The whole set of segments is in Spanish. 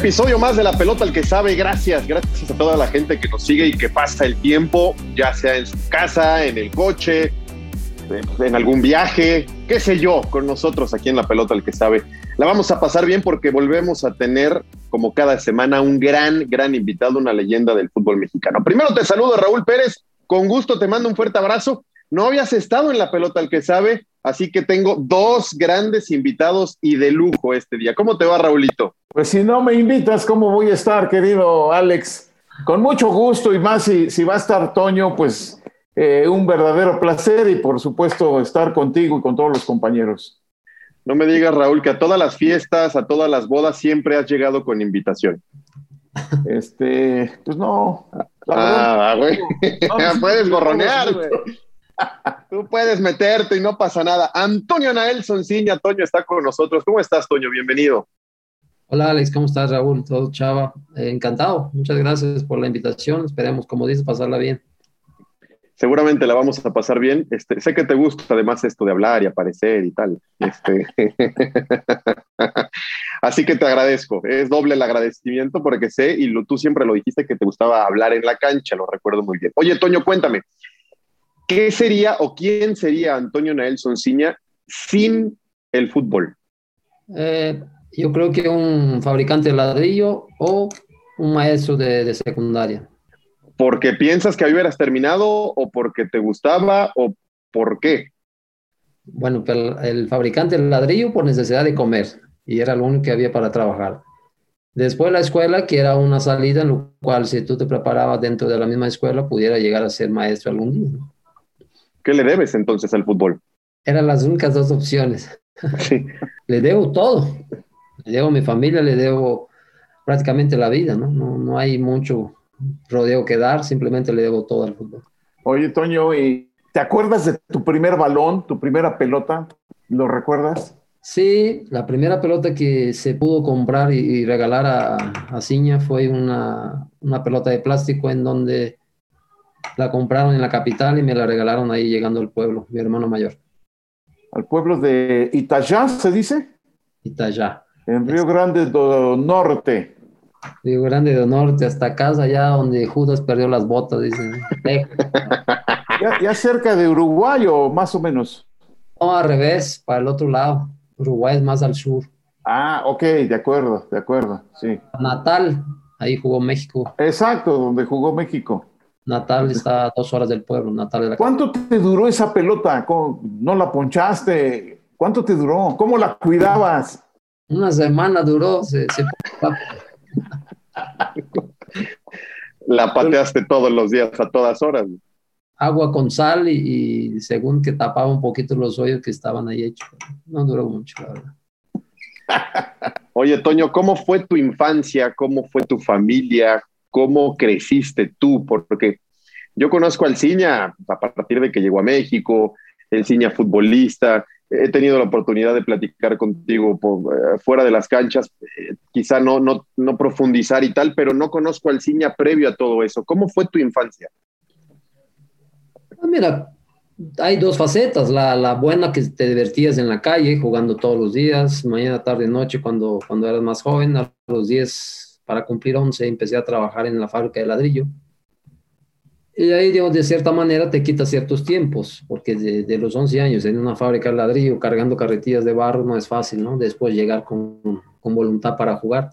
Episodio más de La Pelota al que sabe. Gracias, gracias a toda la gente que nos sigue y que pasa el tiempo, ya sea en su casa, en el coche, en algún viaje, qué sé yo, con nosotros aquí en La Pelota al que sabe. La vamos a pasar bien porque volvemos a tener, como cada semana, un gran, gran invitado, una leyenda del fútbol mexicano. Primero te saludo, Raúl Pérez. Con gusto te mando un fuerte abrazo. No habías estado en La Pelota al que sabe, así que tengo dos grandes invitados y de lujo este día. ¿Cómo te va, Raulito? Pues si no me invitas, ¿cómo voy a estar, querido Alex? Con mucho gusto y más si, si va a estar Toño, pues eh, un verdadero placer y por supuesto estar contigo y con todos los compañeros. No me digas, Raúl, que a todas las fiestas, a todas las bodas siempre has llegado con invitación. Este, pues no. Ah, güey. puedes gorronear, güey. Tú puedes meterte y no pasa nada. Antonio Naelson Ciña, Toño está con nosotros. ¿Cómo estás, Toño? Bienvenido. Hola Alex, ¿cómo estás Raúl? Todo chava. Eh, encantado. Muchas gracias por la invitación. Esperemos, como dices, pasarla bien. Seguramente la vamos a pasar bien. Este, sé que te gusta además esto de hablar y aparecer y tal. Este, así que te agradezco. Es doble el agradecimiento porque sé, y tú siempre lo dijiste, que te gustaba hablar en la cancha, lo recuerdo muy bien. Oye, Toño, cuéntame, ¿qué sería o quién sería Antonio Nelson Ciña sin el fútbol? Eh, yo creo que un fabricante de ladrillo o un maestro de, secundaria. ¿Porque piensas que hubieras terminado o porque te gustaba o por qué? Bueno, el fabricante del ladrillo por necesidad de comer y era lo único que había para trabajar. Después la escuela, que era una salida en lo cual si tú te preparabas dentro de la misma escuela, pudiera llegar a ser maestro algún día. ¿Qué le debes entonces al fútbol? Eran las únicas dos opciones. Sí. le debo todo. Le debo a mi familia, le debo prácticamente la vida, ¿no? No, no hay mucho rodeo que dar, simplemente le debo todo al fútbol. Oye, Toño, ¿y ¿te acuerdas de tu primer balón, tu primera pelota? ¿Lo recuerdas? Sí, la primera pelota que se pudo comprar y, regalar a, a Ciña fue una, una, pelota de plástico en donde la compraron en la capital y me la regalaron ahí llegando al pueblo, mi hermano mayor. ¿Al pueblo de Itayá se dice? Itayá. En Río Grande do Norte. Río Grande do Norte, hasta casa, allá donde Judas perdió las botas, dicen. ya, cerca de Uruguay o más o menos. No, al revés, para el otro lado. Uruguay es más al sur. Ah, ok, de acuerdo, de acuerdo, sí. Natal, ahí jugó México. Exacto, donde jugó México. Natal está a dos horas del pueblo. Natal ¿Cuánto te duró esa pelota? ¿No la ponchaste? ¿Cuánto te duró? ¿Cómo la cuidabas? Una semana duró. la pateaste todos los días, a todas horas. Agua con sal y, según que tapaba un poquito los hoyos que estaban ahí hechos. No duró mucho, la verdad. Oye, Toño, ¿cómo fue tu infancia? ¿Cómo fue tu familia? ¿Cómo creciste tú? Porque yo conozco al Ciña a partir de que llegó a México, el Ciña futbolista, he tenido la oportunidad de platicar contigo por, eh, fuera de las canchas, eh, quizá no, no, no, profundizar y tal, pero no conozco al Ciña previo a todo eso. ¿Cómo fue tu infancia? Ah, mira, hay dos facetas, la, la, buena que te divertías en la calle, jugando todos los días, mañana, tarde, noche, cuando, cuando eras más joven, a los 10, para cumplir 11, empecé a trabajar en la fábrica de ladrillo y ahí, digamos, de cierta manera te quita ciertos tiempos, porque de, los 11 años en una fábrica de ladrillo cargando carretillas de barro no es fácil, ¿no? Después llegar con, con voluntad para jugar.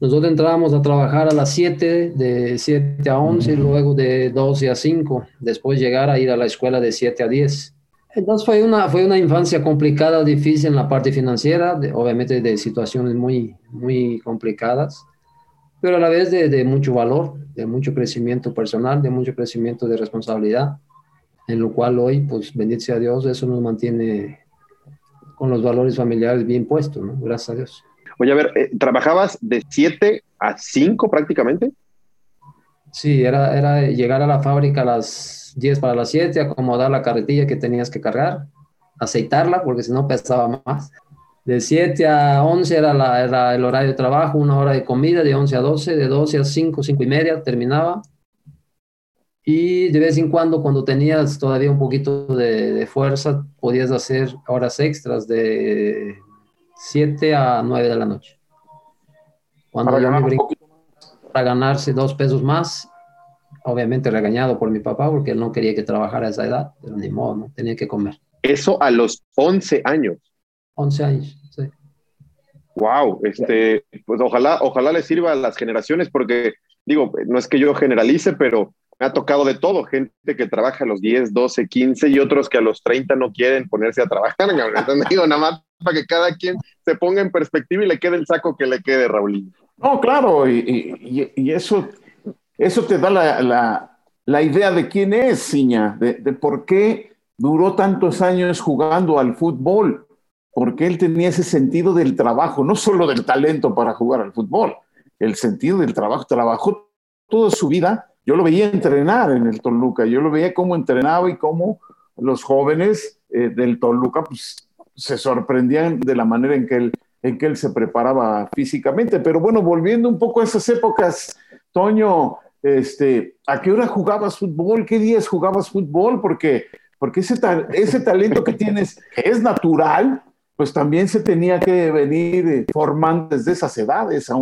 Nosotros entrábamos a trabajar a las 7, de 7 a 11, luego de 12 a 5, después llegar a ir a la escuela de 7 a 10. Entonces fue una, fue una infancia complicada, difícil en la parte financiera, obviamente de situaciones muy, muy complicadas pero a la vez de, de, mucho valor, de mucho crecimiento personal, de mucho crecimiento de responsabilidad. en lo cual hoy, pues bendito sea Dios, eso nos mantiene con los valores familiares bien puestos, ¿no? Gracias a Dios. Oye, a ver, eh, ¿trabajabas de 7 a 5 prácticamente? Sí, era, era llegar a la fábrica a las 10 para las 7, acomodar la carretilla que tenías que cargar, aceitarla, porque si no pesaba más. De 7 a 11 era, la, era, el horario de trabajo, una hora de comida, de 11 a 12, de 12 a 5, 5 y media terminaba. Y de vez en cuando, cuando tenías todavía un poquito de, de fuerza, podías hacer horas extras de 7 a 9 de la noche. Cuando Para yo ganar me un brinqué poquito para ganarse dos pesos más, obviamente regañado por mi papá porque él no quería que trabajara a esa edad, pero ni modo, ¿no? tenía que comer. Eso a los 11 años. 11 años, sí. Wow, este, pues ojalá, ojalá le sirva a las generaciones, porque digo, no es que yo generalice, pero me ha tocado de todo, gente que trabaja a los 10, 12, 15 y otros que a los 30 no quieren ponerse a trabajar. Entonces digo, nada más para que cada quien se ponga en perspectiva y le quede el saco que le quede, Raulín. No, claro, y, y- y eso, eso te da la, la- la idea de quién es Ciña, de, de por qué duró tantos años jugando al fútbol, porque él tenía ese sentido del trabajo, no solo del talento para jugar al fútbol, el sentido del trabajo. Trabajó toda su vida. Yo lo veía entrenar en el Toluca, yo lo veía cómo entrenaba y cómo los jóvenes eh, del Toluca pues, se sorprendían de la manera en que él en que él se preparaba físicamente. Pero bueno, volviendo un poco a esas épocas, Toño, este, ¿a qué hora jugabas fútbol? ¿Qué días jugabas fútbol? Porque, porque ese, ta- ese talento que tienes, es natural, pues también se tenía que venir eh, formando desde esas edades, a,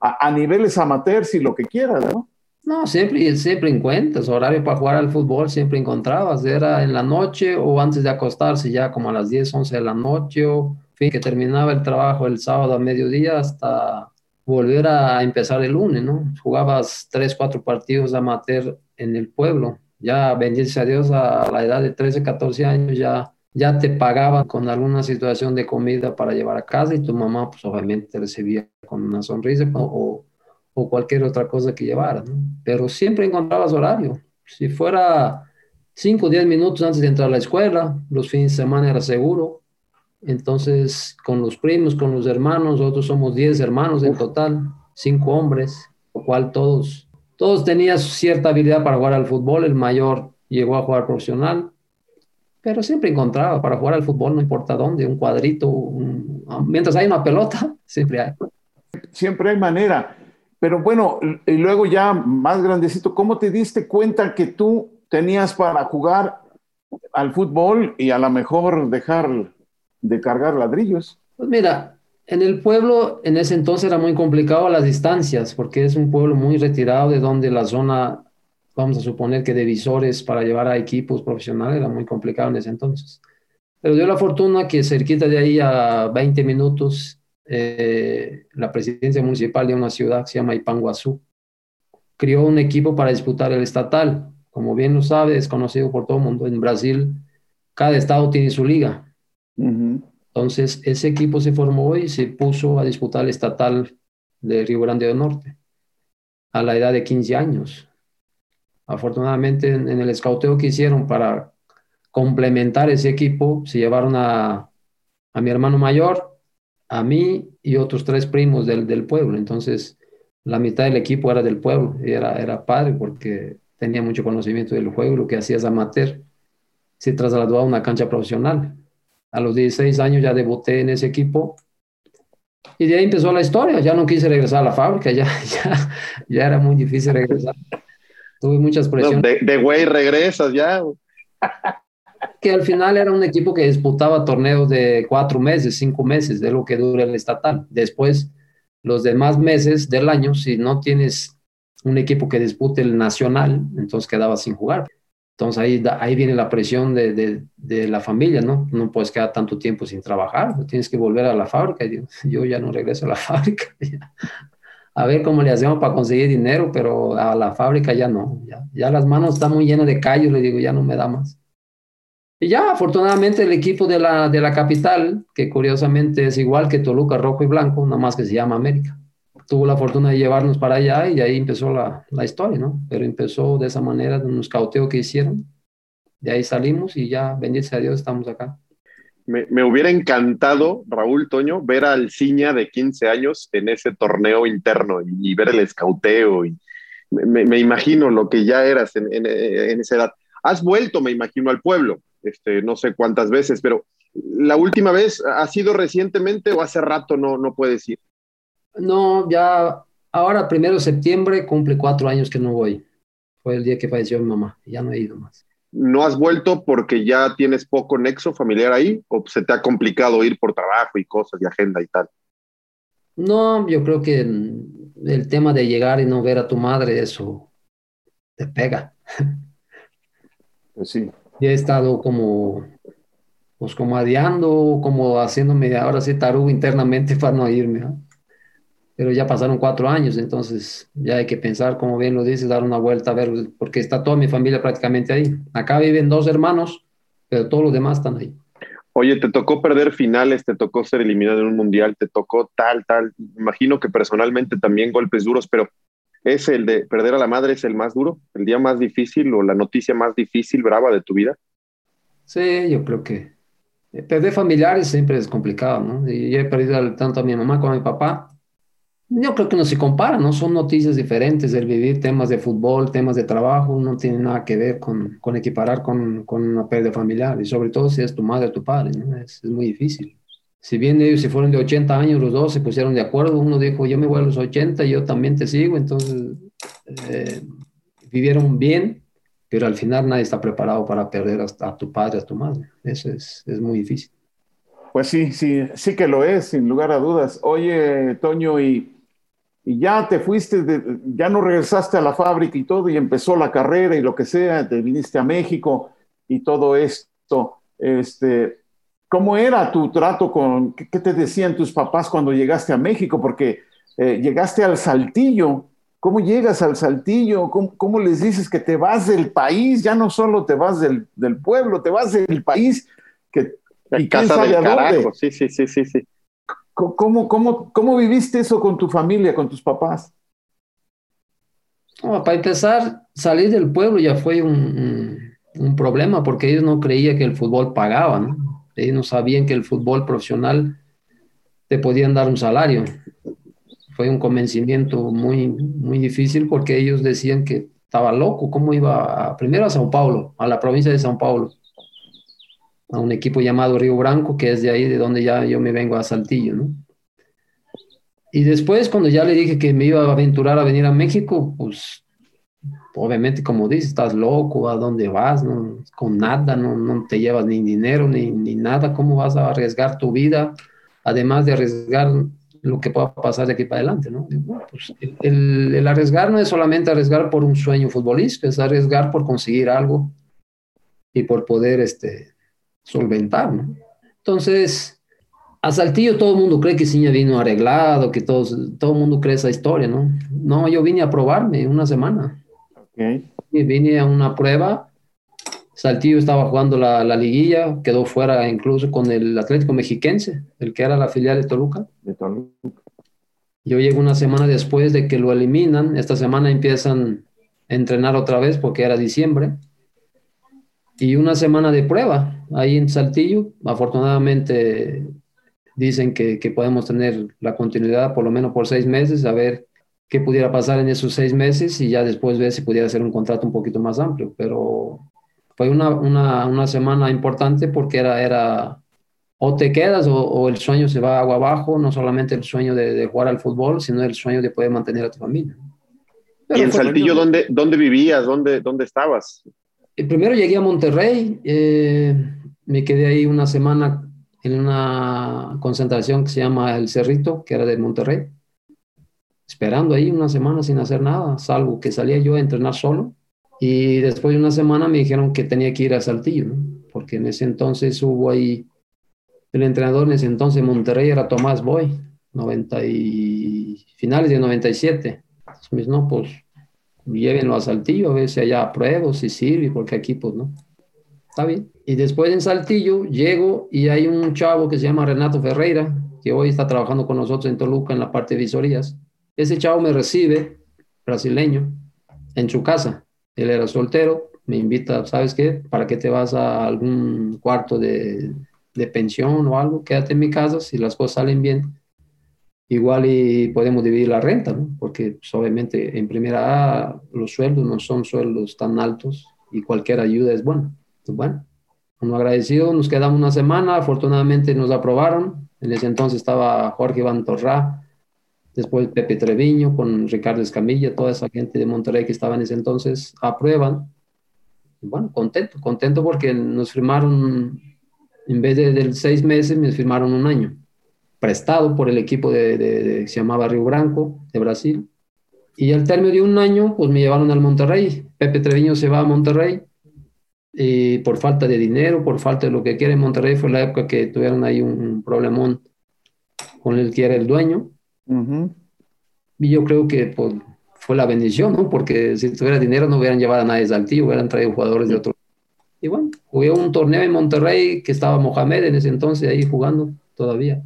a- a niveles amateurs y lo que quieras, ¿no? No, siempre, siempre encuentras horario para jugar al fútbol, siempre encontrabas, era en la noche o antes de acostarse, ya como a las 10, 11 de la noche, o fin, que terminaba el trabajo el sábado a mediodía hasta volver a empezar el lunes, ¿no? Jugabas tres, cuatro partidos amateur en el pueblo. Ya, bendito a Dios, a la edad de 13, 14 años ya, ya te pagaban con alguna situación de comida para llevar a casa y tu mamá, pues obviamente te recibía con una sonrisa o, o cualquier otra cosa que llevara, ¿no? Pero siempre encontrabas horario. Si fuera 5 o 10 minutos antes de entrar a la escuela, los fines de semana era seguro. Entonces, con los primos, con los hermanos, nosotros somos 10 hermanos en total, 5 hombres, lo cual todos, todos tenían cierta habilidad para jugar al fútbol. El mayor llegó a jugar profesional, pero siempre encontraba para jugar al fútbol, no importa dónde, un cuadrito, un- mientras hay una pelota, siempre hay. Siempre hay manera. Pero bueno, y luego ya más grandecito, ¿cómo te diste cuenta que tú tenías para jugar al fútbol y a lo mejor dejar de cargar ladrillos? Pues mira, en el pueblo en ese entonces era muy complicado las distancias, porque es un pueblo muy retirado de donde la zona, vamos a suponer que de visores para llevar a equipos profesionales era muy complicado en ese entonces. Pero dio la fortuna que cerquita de ahí a 20 minutos, eh, la presidencia municipal de una ciudad que se llama Ipanguazú crió un equipo para disputar el estatal. Como bien lo sabe, es conocido por todo el mundo. En Brasil, cada estado tiene su liga. Ujú. Entonces, ese equipo se formó y se puso a disputar el estatal de Río Grande del Norte a la edad de 15 años. Afortunadamente, en, en el escauteo que hicieron para complementar ese equipo, se llevaron a, a mi hermano mayor, a mí y otros tres primos del, del pueblo. Entonces, la mitad del equipo era del pueblo y era, era padre porque tenía mucho conocimiento del juego, lo que hacías amateur. Se trasladó a una cancha profesional. A los 16 años ya debuté en ese equipo y de ahí empezó la historia. Ya no quise regresar a la fábrica, ya, ya, ya era muy difícil regresar. Tuve muchas presiones. de, de güey regresas ya. que al final era un equipo que disputaba torneos de cuatro meses, cinco meses, de lo que dura el estatal. Después, los demás meses del año, si no tienes un equipo que dispute el nacional, entonces quedabas sin jugar. Entonces ahí, ahí viene la presión de, de, de la familia, ¿no? No puedes quedar tanto tiempo sin trabajar, tienes que volver a la fábrica. Y digo, yo ya no regreso a la fábrica. A ver cómo le hacemos para conseguir dinero, pero a la fábrica ya no. Ya, las manos están muy llenas de callos, le digo, ya no me da más. Y ya, afortunadamente, el equipo de la, de la capital, que curiosamente es igual que Toluca Rojo y Blanco, nada más que se llama América, tuvo la fortuna de llevarnos para allá y de ahí empezó la, la historia, ¿no? Pero empezó de esa manera, de un escauteo que hicieron. de ahí salimos y ya, bendito a Dios, estamos acá. Me, hubiera encantado, Raúl Toño, ver al Ciña de 15 años en ese torneo interno y, ver el escauteo. Y me, imagino lo que ya eras en, esa edad. Has vuelto, me imagino, al pueblo, este, no sé cuántas veces, pero la última vez ha sido recientemente o hace rato no, no puedes ir. No, ya ahora, primero de septiembre, cumple cuatro años que no voy. Fue el día que falleció mi mamá, ya no he ido más. ¿No has vuelto porque ya tienes poco nexo familiar ahí o se te ha complicado ir por trabajo y cosas y agenda y tal? No, yo creo que el tema de llegar y no ver a tu madre, eso te pega. Pues sí. Y he estado como, pues como adiando, como haciéndome ahora sí tarugo internamente para no irme pero ya pasaron cuatro años, entonces ya hay que pensar, como bien lo dices, dar una vuelta a ver, porque está toda mi familia prácticamente ahí. Acá viven dos hermanos, pero todos los demás están ahí. Oye, te tocó perder finales, te tocó ser eliminado en un mundial, te tocó tal, tal. Imagino que personalmente también golpes duros, pero ¿es el de perder a la madre es el más duro? ¿El día más difícil o la noticia más difícil, brava de tu vida? Sí, yo creo que perder familiares siempre es complicado, ¿no? Y yo he perdido tanto a mi mamá como a mi papá yo creo que no se compara, ¿no? Son noticias diferentes. El vivir temas de fútbol, temas de trabajo, no tiene nada que ver con, con equiparar con, con, una pérdida familiar. Y sobre todo si es tu madre o tu padre. Es, muy difícil. Si bien ellos se fueron de 80 años, los dos se pusieron de acuerdo. Uno dijo, yo me voy a los 80, yo también te sigo. Entonces, eh, vivieron bien, pero al final nadie está preparado para perder a, a tu padre, a tu madre. Eso es, es muy difícil. Pues sí, sí, sí que lo es, sin lugar a dudas. Oye, Toño, y y ya te fuiste, ya no regresaste a la fábrica y todo, y empezó la carrera y lo que sea, te viniste a México y todo esto. Este, ¿Cómo era tu trato con, qué, te decían tus papás cuando llegaste a México? Porque eh, llegaste al Saltillo. ¿Cómo llegas al Saltillo? ¿Cómo, les dices que te vas del país? Ya no solo te vas del, del pueblo, te vas del país. Que, y casa del carajo. Sí, sí, sí, sí, sí. ¿Cómo, cómo, cómo viviste eso con tu familia, con tus papás? para empezar, salir del pueblo ya fue un, un, problema porque ellos no creían que el fútbol pagaba, ¿no? Ellos no sabían que el fútbol profesional te podían dar un salario. Fue un convencimiento muy, muy difícil porque ellos decían que estaba loco, cómo iba a, primero a Sao Paulo, a la provincia de Sao Paulo, a un equipo llamado Río Branco, que es de ahí de donde ya yo me vengo a Saltillo, ¿no? Y después, cuando ya le dije que me iba a aventurar a venir a México, pues obviamente, como dices, estás loco, ¿a dónde vas? No, con nada, no, no te llevas ni dinero ni, ni, nada, ¿cómo vas a arriesgar tu vida? Además de arriesgar lo que pueda pasar de aquí para adelante, ¿no? Pues, el, el, arriesgar no es solamente arriesgar por un sueño futbolístico, es arriesgar por conseguir algo y por poder este, solventar, ¿no? Entonces, a Saltillo todo el mundo cree que Ciña vino arreglado, que todos, todo el mundo cree esa historia, ¿no? No, yo vine a probarme una semana. Okay. Y vine a una prueba. Saltillo estaba jugando la, la, liguilla, quedó fuera incluso con el Atlético Mexiquense, el que era la filial de Toluca. De Toluca. Yo llego una semana después de que lo eliminan. Esta semana empiezan a entrenar otra vez porque era diciembre y una semana de prueba ahí en Saltillo. Afortunadamente dicen que, que, podemos tener la continuidad por lo menos por seis meses, a ver qué pudiera pasar en esos seis meses y ya después ver si pudiera ser un contrato un poquito más amplio. Pero fue una, una, una semana importante porque era, era o te quedas o, o, el sueño se va agua abajo, no solamente el sueño de, de, jugar al fútbol, sino el sueño de poder mantener a tu familia. Pero ¿Y en Saltillo dónde, dónde vivías? ¿Dónde, ¿Dónde estabas? Eh, primero llegué a Monterrey, eh, me quedé ahí una semana en una concentración que se llama El Cerrito, que era de Monterrey, esperando ahí una semana sin hacer nada, salvo que salía yo a entrenar solo. Y después de una semana me dijeron que tenía que ir a Saltillo, porque en ese entonces hubo ahí, el entrenador en ese entonces en Monterrey era Tomás Boy, 90 y, finales de 97. Entonces, no, pues llévenlo a Saltillo a ver si allá apruebo, si sirve, porque aquí pues no. Está bien. Y después en Saltillo llego y hay un chavo que se llama Renato Ferreira, que hoy está trabajando con nosotros en Toluca en la parte de visorías. Ese chavo me recibe, brasileño, en su casa. Él era soltero, me invita, ¿sabes qué? ¿Para qué te vas a algún cuarto de, de pensión o algo? Quédate en mi casa, si las cosas salen bien, igual y podemos dividir la renta, ¿no? Porque pues, obviamente en primera A los sueldos no son sueldos tan altos y cualquier ayuda es buena. Pues, bueno, uno agradecido, nos quedamos una semana, afortunadamente nos aprobaron. En ese entonces estaba Jorge Iván Torrá, después Pepe Treviño con Ricardo Escamilla, toda esa gente de Monterrey que estaba en ese entonces, aprueban. bueno, contento, contento porque nos firmaron, en vez de, de seis meses, me firmaron un año, prestado por el equipo de, se llamaba Río Branco, de Brasil. Y al término de un año, pues me llevaron al Monterrey. Pepe Treviño se va a Monterrey y por falta de dinero, por falta de lo que quiere Monterrey. Fue la época que tuvieron ahí un problemón con el que era el dueño. Y yo creo que pues, fue la bendición, ¿no? Porque si tuviera dinero no hubieran llevado a nadie Saltillo, hubieran traído jugadores de otro. Y bueno, jugué un torneo en Monterrey que estaba Mohamed en ese entonces ahí jugando todavía.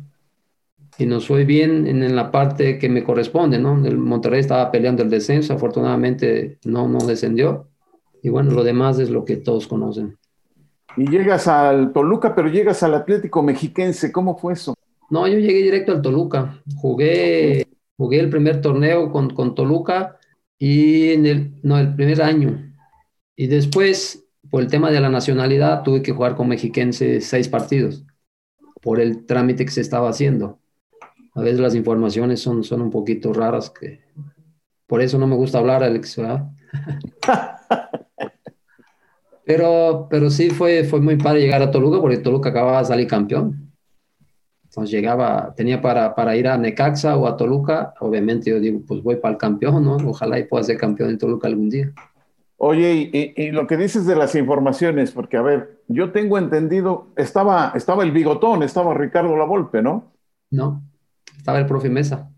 Y nos fue bien en, en la parte que me corresponde, ¿no? El Monterrey estaba peleando el descenso, afortunadamente no, no descendió. Y bueno, lo demás es lo que todos conocen. Y llegas al Toluca, pero llegas al Atlético Mexiquense, ¿cómo fue eso? No, yo llegué directo al Toluca. Jugué, jugué el primer torneo con, con Toluca y en el, no, el primer año. Y después, por el tema de la nacionalidad, tuve que jugar con Mexiquense seis partidos por el trámite que se estaba haciendo. A veces las informaciones son, son un poquito raras, que por eso no me gusta hablar, Alex. pero, pero sí fue, fue muy padre llegar a Toluca, porque Toluca acababa de salir campeón. Entonces llegaba, tenía para, para ir a Necaxa o a Toluca, obviamente yo digo, pues voy para el campeón, ¿no? Ojalá y pueda ser campeón en Toluca algún día. Oye, y, lo que dices de las informaciones, porque a ver, yo tengo entendido, estaba, estaba el bigotón, estaba Ricardo Lavolpe, ¿no? No, estaba el profe Mesa.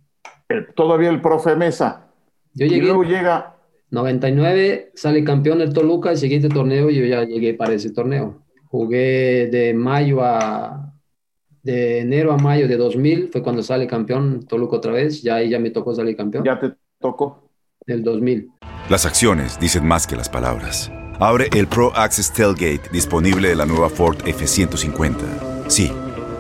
todavía el profe Mesa. Yo llegué. Y luego llega. 99, sale campeón del Toluca, el siguiente torneo yo ya llegué para ese torneo. Jugué de mayo a, de enero a mayo de 2000 fue cuando sale campeón Toluca otra vez, ya ahí ya me tocó salir campeón. Ya te tocó. Del 2000. Las acciones dicen más que las palabras. Abre el Pro Access Tailgate disponible de la nueva Ford F-150. Sí,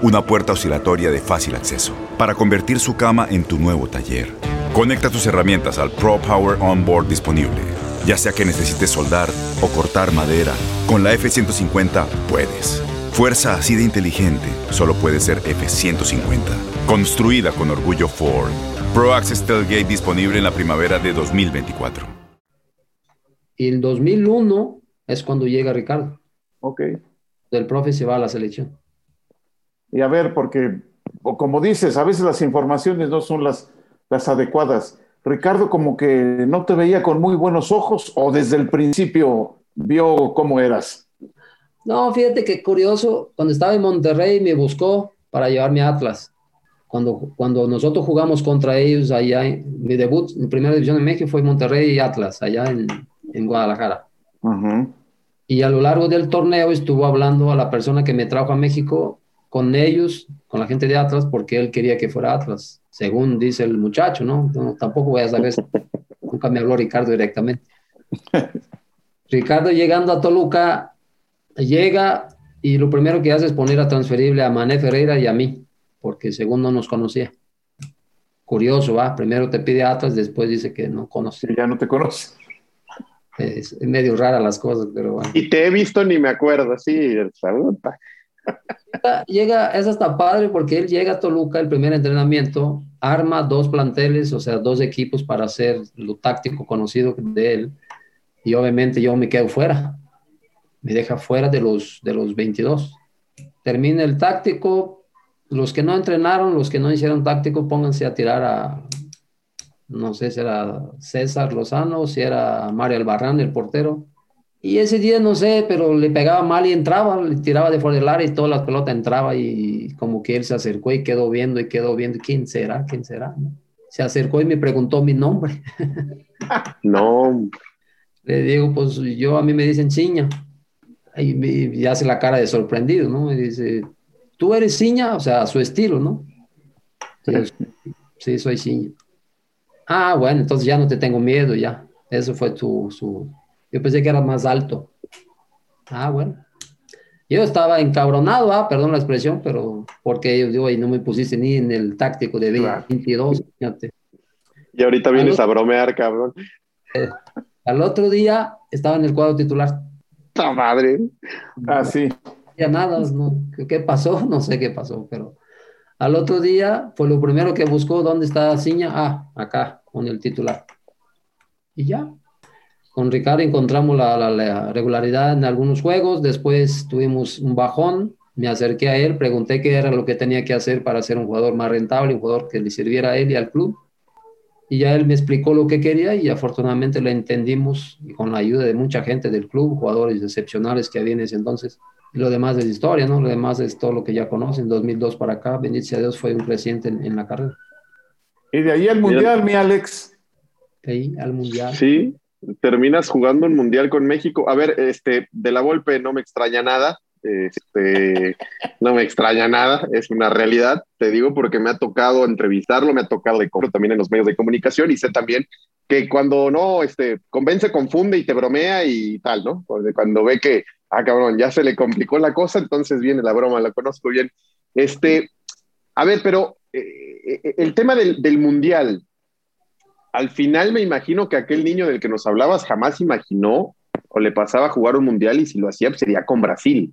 una puerta oscilatoria de fácil acceso para convertir su cama en tu nuevo taller. Conecta tus herramientas al Pro Power Onboard disponible. Ya sea que necesites soldar o cortar madera, con la F-150 puedes. Fuerza así de inteligente solo puede ser F-150. Construida con orgullo Ford. Pro Access Tailgate disponible en la primavera de 2024. Y el 2001 es cuando llega Ricardo. Ok. El profe se va a la selección. Y a ver, porque, como dices, a veces las informaciones no son las, las adecuadas. Ricardo como que no te veía con muy buenos ojos o desde el principio vio cómo eras. No, fíjate que curioso, cuando estaba en Monterrey me buscó para llevarme a Atlas. Cuando, cuando nosotros jugamos contra ellos allá, en, mi debut en Primera División de México fue Monterrey y Atlas, allá en, en Guadalajara. Y a lo largo del torneo estuvo hablando a la persona que me trajo a México con ellos, con la gente de Atlas, porque él quería que fuera Atlas, según dice el muchacho, ¿no? no tampoco voy a saber, nunca me habló Ricardo directamente. Ricardo llegando a Toluca, llega y lo primero que hace es poner a transferible a Mané Ferreira y a mí, porque según no nos conocía. Curioso, va, primero te pide Atlas, después dice que no conoce. Ya no te conoce. Es, medio rara las cosas, pero bueno. Y te he visto ni me acuerdo, sí, saluda. Llega, es hasta padre porque él llega a Toluca, el primer entrenamiento, arma dos planteles, o sea, dos equipos para hacer lo táctico conocido de él, y obviamente yo me quedo fuera me deja fuera de los, de los 22. Termina el táctico, los que no entrenaron, los que no hicieron táctico, pónganse a tirar a, no sé si era César Lozano, si era Mario Albarrán, el portero. Y ese día no sé, pero le pegaba mal y entraba, le tiraba de fuera del área y toda la pelota entraba y como que él se acercó y quedó viendo y quedó viendo, ¿quién será? ¿Quién será? Se acercó y me preguntó mi nombre. No. Le digo, pues yo a mí me dicen chiña y, hace la cara de sorprendido, ¿no? Y dice, ¿tú eres ciña? O sea, a su estilo, ¿no? sí, soy ciña. Ah, bueno, entonces ya no te tengo miedo, ya. Eso fue tu, su, Yo pensé que era más alto. Ah, bueno. Yo estaba encabronado, ah, perdón la expresión, pero porque yo digo, y no me pusiste ni en el táctico de 22, fíjate. Y ahorita vienes a bromear, cabrón. Eh, al otro día estaba en el cuadro titular. ¡Ta madre! Ah, sí. Ya nada, no, ¿qué pasó? No sé qué pasó, pero al otro día fue lo primero que buscó, ¿dónde está Ciña? Ah, acá, con el titular. Y ya, con Ricardo encontramos la, regularidad en algunos juegos, después tuvimos un bajón, me acerqué a él, pregunté qué era lo que tenía que hacer para ser un jugador más rentable, un jugador que le sirviera a él y al club. Y ya él me explicó lo que quería y afortunadamente lo entendimos y con la ayuda de mucha gente del club, jugadores excepcionales que había en ese entonces. Y lo demás es historia, ¿no? Lo demás es todo lo que ya conocen. 2002 para acá, bendito a Dios, fue un creciente en, la carrera. Y de ahí al Mundial, mi Alex. De ahí al Mundial. Sí, terminas jugando un mundial con México. A ver, este, de la golpe no me extraña nada. Este, no me extraña nada, es una realidad, te digo, porque me ha tocado entrevistarlo, me ha tocado de también en los medios de comunicación y sé también que cuando no, este, convence, confunde y te bromea y tal, ¿no? Cuando ve que, ah, cabrón, ya se le complicó la cosa, entonces viene la broma, la conozco bien. Este, a ver, pero eh, eh, el tema del, del mundial, al final me imagino que aquel niño del que nos hablabas jamás imaginó o le pasaba a jugar un mundial y si lo hacía pues, sería con Brasil.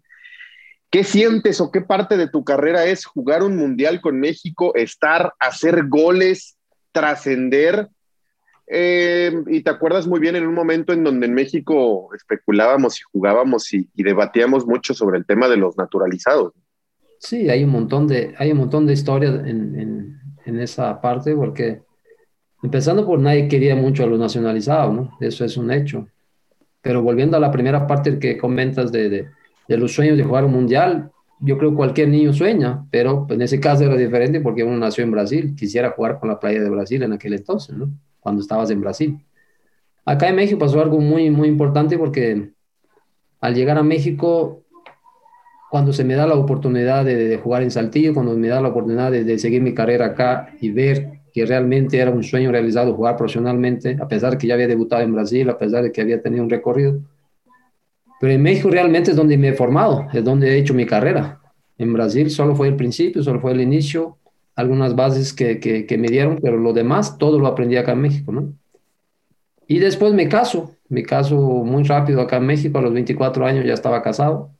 ¿Qué sientes o qué parte de tu carrera es jugar un mundial con México, estar, hacer goles, trascender? Eh, y te acuerdas muy bien en un momento en donde en México especulábamos y jugábamos y, debatíamos mucho sobre el tema de los naturalizados. Sí, hay un montón de, hay un montón de historias en, en esa parte porque Empezando por nadie quería mucho a los nacionalizados, ¿no? Eso es un hecho. Pero volviendo a la primera parte que comentas de, de, los sueños de jugar un mundial, yo creo que cualquier niño sueña, pero en ese caso era diferente porque uno nació en Brasil, quisiera jugar con la playa de Brasil en aquel entonces, ¿no? Cuando estabas en Brasil. Acá en México pasó algo muy, muy importante porque al llegar a México, cuando se me da la oportunidad de, jugar en Saltillo, cuando me da la oportunidad de seguir mi carrera acá y ver que realmente era un sueño realizado jugar profesionalmente, a pesar de que ya había debutado en Brasil, a pesar de que había tenido un recorrido. Pero en México realmente es donde me he formado, es donde he hecho mi carrera. En Brasil solo fue el principio, solo fue el inicio, algunas bases que, que, me dieron, pero lo demás todo lo aprendí acá en México, ¿no? Y después me caso, me caso muy rápido acá en México, a los 24 años ya estaba casado.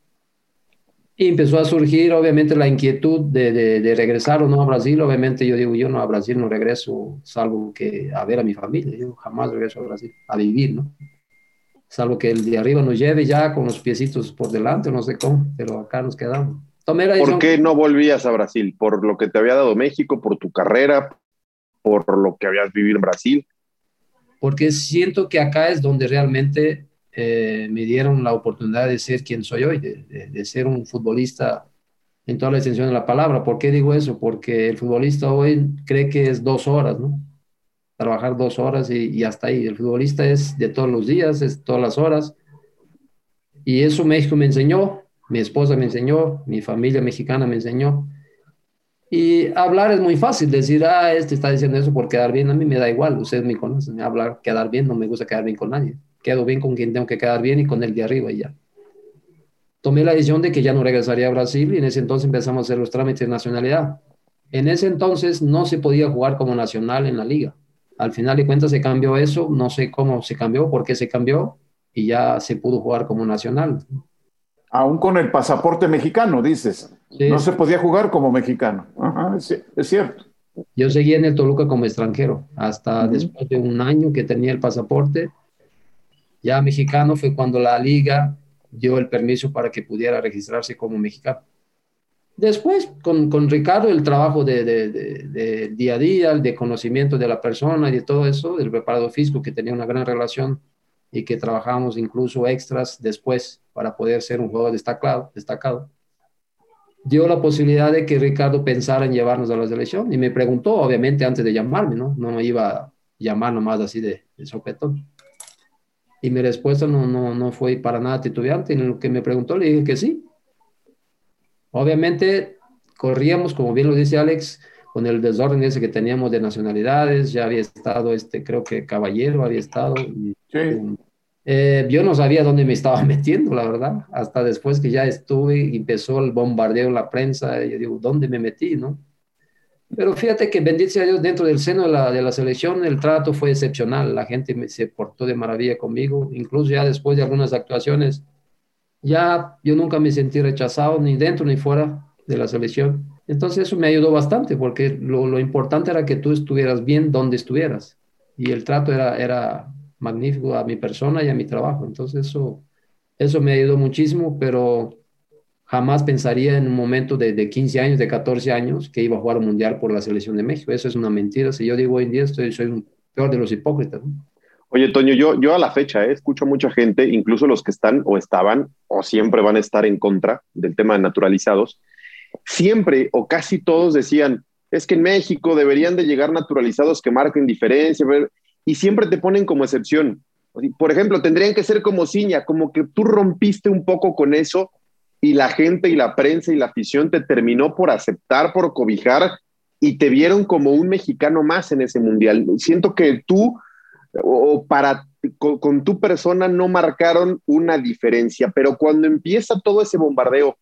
Y empezó a surgir, obviamente, la inquietud de, de, regresar o no a Brasil. Obviamente, yo digo, yo no a Brasil no regreso, salvo que a ver a mi familia. Yo jamás regreso a Brasil, a vivir, ¿no? Salvo que el de arriba nos lleve ya con los piecitos por delante, no sé cómo, pero acá nos quedamos. ¿Por qué no volvías a Brasil? ¿Por lo que te había dado México, por tu carrera, por lo que habías vivido en Brasil? Porque siento que acá es donde realmente eh, me dieron la oportunidad de ser quien soy hoy, de, ser un futbolista en toda la extensión de la palabra. ¿Por qué digo eso? Porque el futbolista hoy cree que es dos horas, ¿no? Trabajar dos horas y, y hasta ahí. El futbolista es de todos los días, es todas las horas. Y eso México me enseñó, mi esposa me enseñó, mi familia mexicana me enseñó. Y hablar es muy fácil, decir, ah, este está diciendo eso por quedar bien, a mí me da igual, ustedes me conocen, hablar, quedar bien, no me gusta quedar bien con nadie quedo bien con quien tengo que quedar bien y con el de arriba y ya. Tomé la decisión de que ya no regresaría a Brasil y en ese entonces empezamos a hacer los trámites de nacionalidad. En ese entonces no se podía jugar como nacional en la liga. Al final de cuentas se cambió eso, no sé cómo se cambió, por qué se cambió y ya se pudo jugar como nacional. Aún con el pasaporte mexicano, dices. No se podía jugar como mexicano. es, cierto. Yo seguí en el Toluca como extranjero hasta después de un año que tenía el pasaporte ya mexicano fue cuando la liga dio el permiso para que pudiera registrarse como mexicano. Después, con, con Ricardo, el trabajo de, de, día a día, el de conocimiento de la persona y de todo eso, del preparado físico, que tenía una gran relación y que trabajamos incluso extras después para poder ser un jugador destacado, destacado, dio la posibilidad de que Ricardo pensara en llevarnos a la selección y me preguntó, obviamente, antes de llamarme, ¿no? No me iba a llamar nomás así de, de sopetón. Y mi respuesta no, no, no fue para nada titubeante. En lo que me preguntó le dije que sí. Obviamente corríamos, como bien lo dice Alex, con el desorden ese que teníamos de nacionalidades. Ya había estado, este, creo que Caballero había estado. Y, Eh, yo no sabía dónde me estaba metiendo, la verdad, hasta después que ya estuve y empezó el bombardeo en la prensa, yo digo, ¿dónde me metí, no? Pero fíjate que bendito a Dios, dentro del seno de la, de la selección el trato fue excepcional, la gente me, se portó de maravilla conmigo, incluso ya después de algunas actuaciones, ya yo nunca me sentí rechazado ni dentro ni fuera de la selección. Entonces eso me ayudó bastante porque lo, lo importante era que tú estuvieras bien donde estuvieras y el trato era, era magnífico a mi persona y a mi trabajo. Entonces eso, eso me ayudó muchísimo, pero jamás pensaría en un momento de, de, 15 años, de 14 años, que iba a jugar un mundial por la selección de México. Eso es una mentira. Si yo digo hoy en día, estoy, soy un peor de los hipócritas. Oye, Toño, yo, yo a la fecha eh, escucho a mucha gente, incluso los que están o estaban o siempre van a estar en contra del tema de naturalizados, siempre o casi todos decían, es que en México deberían de llegar naturalizados que marquen diferencia, y siempre te ponen como excepción. Por ejemplo, tendrían que ser como Ciña, como que tú rompiste un poco con eso y la gente y la prensa y la afición te terminó por aceptar, por cobijar y te vieron como un mexicano más en ese mundial. Siento que tú o para con, con tu persona no marcaron una diferencia, pero cuando empieza todo ese bombardeo,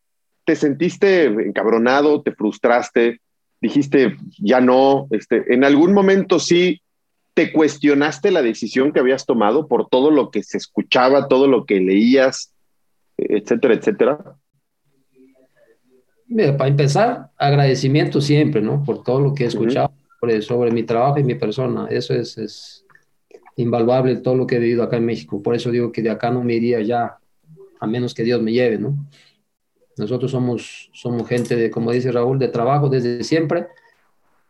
¿te sentiste encabronado, te frustraste, dijiste ya no, este, en algún momento sí te cuestionaste la decisión que habías tomado por todo lo que se escuchaba, todo lo que leías, etcétera, etcétera? Mira, para empezar, agradecimiento siempre, ¿no? Por todo lo que he escuchado sobre, sobre, mi trabajo y mi persona. Eso es, es, invaluable todo lo que he vivido acá en México. Por eso digo que de acá no me iría ya, a menos que Dios me lleve, ¿no? Nosotros somos, somos gente de, como dice Raúl, de trabajo desde siempre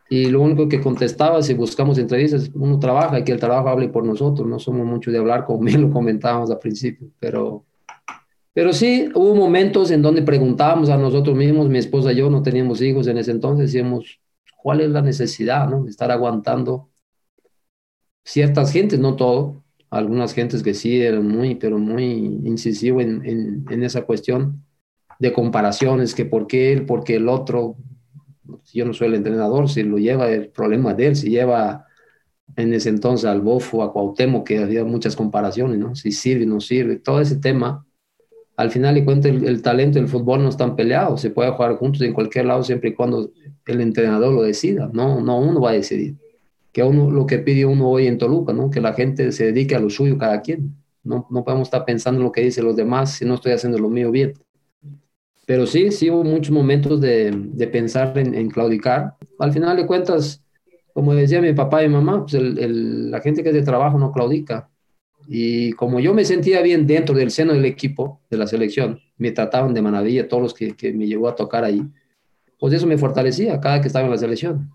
y lo único que contestaba, si buscamos entrevistas, uno trabaja y que el trabajo hable por nosotros, no somos mucho de hablar, como bien lo comentábamos al principio, pero, pero sí hubo momentos en donde preguntábamos a nosotros mismos, mi esposa y yo no teníamos hijos en ese entonces, decíamos, ¿cuál es la necesidad ¿no? de estar aguantando ciertas gentes, no todo, algunas gentes que sí eran muy, pero muy incisivos en, en, en esa cuestión de comparaciones, que por qué él, por qué el otro, yo no soy el entrenador, si lo lleva el problema de él, si lleva en ese entonces al Bofo, a Cuauhtémoc, que había muchas comparaciones, ¿no? Si sirve, no sirve, todo ese tema. Al final y cuenta el, el talento y el fútbol no están peleados, se puede jugar juntos en cualquier lado siempre y cuando el entrenador lo decida, no, no uno va a decidir. Que uno, lo que pide uno hoy en Toluca, ¿no? Que la gente se dedique a lo suyo cada quien. No, no podemos estar pensando en lo que dicen los demás si no estoy haciendo lo mío bien. Pero sí, sí hubo muchos momentos de, de pensar en, claudicar. Al final de cuentas, como decía mi papá y mi mamá, pues la gente que es de trabajo no claudica. Y como yo me sentía bien dentro del seno del equipo, de la selección, me trataban de maravilla todos los que, que me llegó a tocar ahí, pues eso me fortalecía cada que estaba en la selección.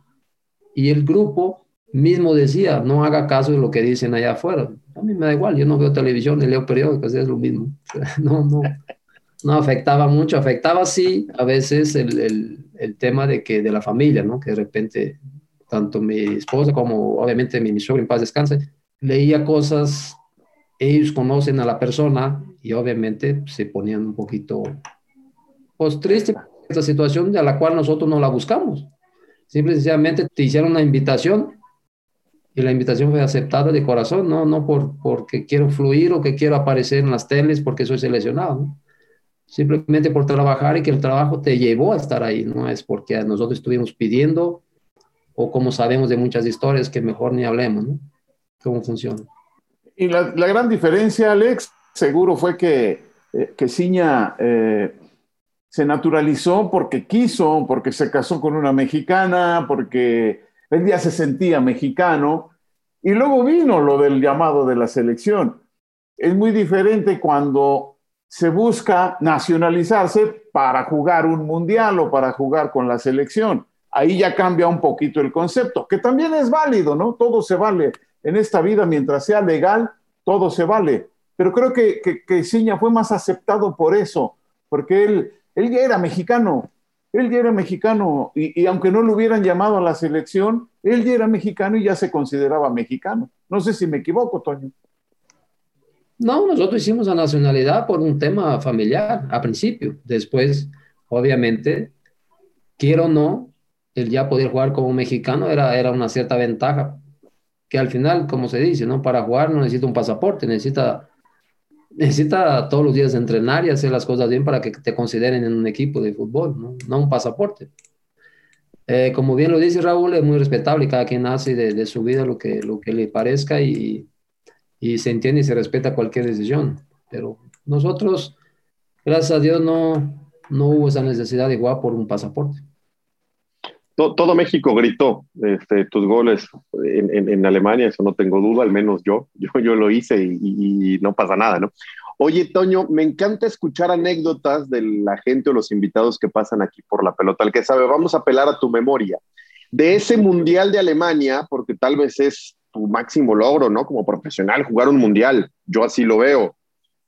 Y el grupo mismo decía, no haga caso de lo que dicen allá afuera. A mí me da igual, yo no veo televisión ni leo periódicos, es lo mismo. No, no, no afectaba mucho, afectaba sí a veces el, el, el, tema de que de la familia, ¿no? Que de repente tanto mi esposa como obviamente mi, mi suegro en paz descanse, leía cosas, ellos conocen a la persona y obviamente se ponían un poquito pues triste esta situación de la cual nosotros no la buscamos. Simple y sencillamente te hicieron una invitación y la invitación fue aceptada de corazón, no, no por, porque quiero fluir o que quiero aparecer en las teles porque soy seleccionado, ¿no? Simplemente por trabajar y que el trabajo te llevó a estar ahí, no es porque nosotros estuvimos pidiendo o como sabemos de muchas historias que mejor ni hablemos, ¿no? ¿Cómo funciona? Y la, la gran diferencia, Alex, seguro fue que, eh, que Ciña eh, se naturalizó porque quiso, porque se casó con una mexicana, porque él ya se sentía mexicano, y luego vino lo del llamado de la selección. Es muy diferente cuando se busca nacionalizarse para jugar un mundial o para jugar con la selección. Ahí ya cambia un poquito el concepto, que también es válido, ¿no? Todo se vale. En esta vida, mientras sea legal, todo se vale. Pero creo que, que, que Ciña fue más aceptado por eso, porque él, él ya era mexicano, él ya era mexicano, y, y, aunque no lo hubieran llamado a la selección, él ya era mexicano y ya se consideraba mexicano. No sé si me equivoco, Toño. No, nosotros hicimos la nacionalidad por un tema familiar a principio. Después, obviamente, quiero o no, el ya poder jugar como mexicano era, era una cierta ventaja. Que al final, como se dice, ¿no? Para jugar no necesita un pasaporte, necesita necesita todos los días entrenar y hacer las cosas bien para que te consideren en un equipo de fútbol, no, un pasaporte. Eh, como bien lo dice Raúl, es muy respetable, cada quien hace de, su vida lo que, lo que le parezca y, y, se entiende y se respeta cualquier decisión. Pero nosotros, gracias a Dios, no, no hubo esa necesidad de jugar por un pasaporte todo, México gritó este, tus goles en, Alemania, eso no tengo duda, al menos yo, yo, yo lo hice y, no pasa nada, ¿no? Oye, Toño, me encanta escuchar anécdotas de la gente o los invitados que pasan aquí por la pelota. El que sabe, vamos a apelar a tu memoria. De ese Mundial de Alemania, porque tal vez es tu máximo logro, ¿no? Como profesional, jugar un Mundial. Yo así lo veo.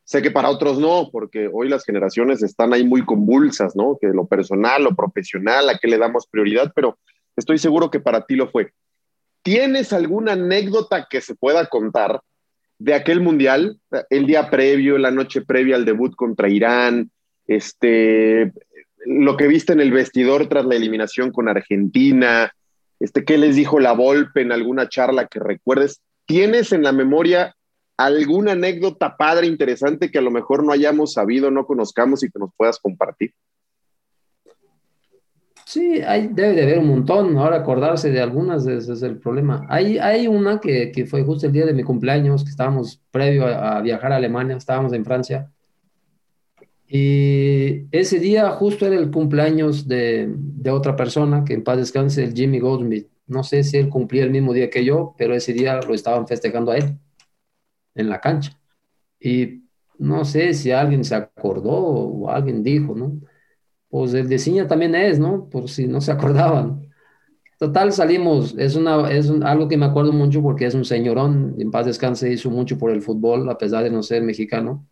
Sé que para otros no, porque hoy las generaciones están ahí muy convulsas, ¿no? Que lo personal, lo profesional, a qué le damos prioridad, pero estoy seguro que para ti lo fue. ¿Tienes alguna anécdota que se pueda contar de aquel mundial, el día previo, la noche previa al debut contra Irán, este, lo que viste en el vestidor tras la eliminación con Argentina, este, qué les dijo la Volpe en alguna charla que recuerdes? ¿Tienes en la memoria alguna anécdota padre, interesante que a lo mejor no hayamos sabido, no conozcamos y que nos puedas compartir. Sí, hay, debe de haber un montón. Ahora acordarse de algunas es el problema. Hay, hay una que, que, fue justo el día de mi cumpleaños, que estábamos previo a, viajar a Alemania, estábamos en Francia. Y ese día justo era el cumpleaños de, de otra persona, que en paz descanse, el Jimmy Goldsmith. No sé si él cumplía el mismo día que yo, pero ese día lo estaban festejando a él en la cancha. Y no sé si alguien se acordó o alguien dijo, ¿no? Pues el de Ciña también es, ¿no? Por si no se acordaban. Total, salimos, es, una, es algo que me acuerdo mucho porque es un señorón, en paz descanse, hizo mucho por el fútbol, a pesar de no ser mexicano.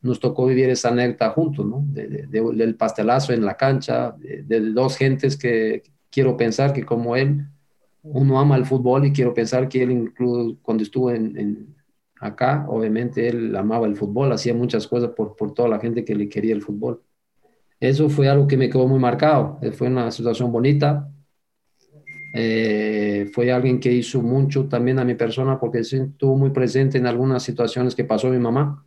Nos tocó vivir esa anécdota juntos, ¿no? del pastelazo en la cancha, de, dos gentes que quiero pensar que como él, uno ama el fútbol y quiero pensar que él incluso cuando estuvo en acá, obviamente él amaba el fútbol, hacía muchas cosas por, por toda la gente que le quería el fútbol. Eso fue algo que me quedó muy marcado, eh, fue una situación bonita. Eh, fue alguien que hizo mucho también a mi persona porque estuvo muy presente en algunas situaciones que pasó mi mamá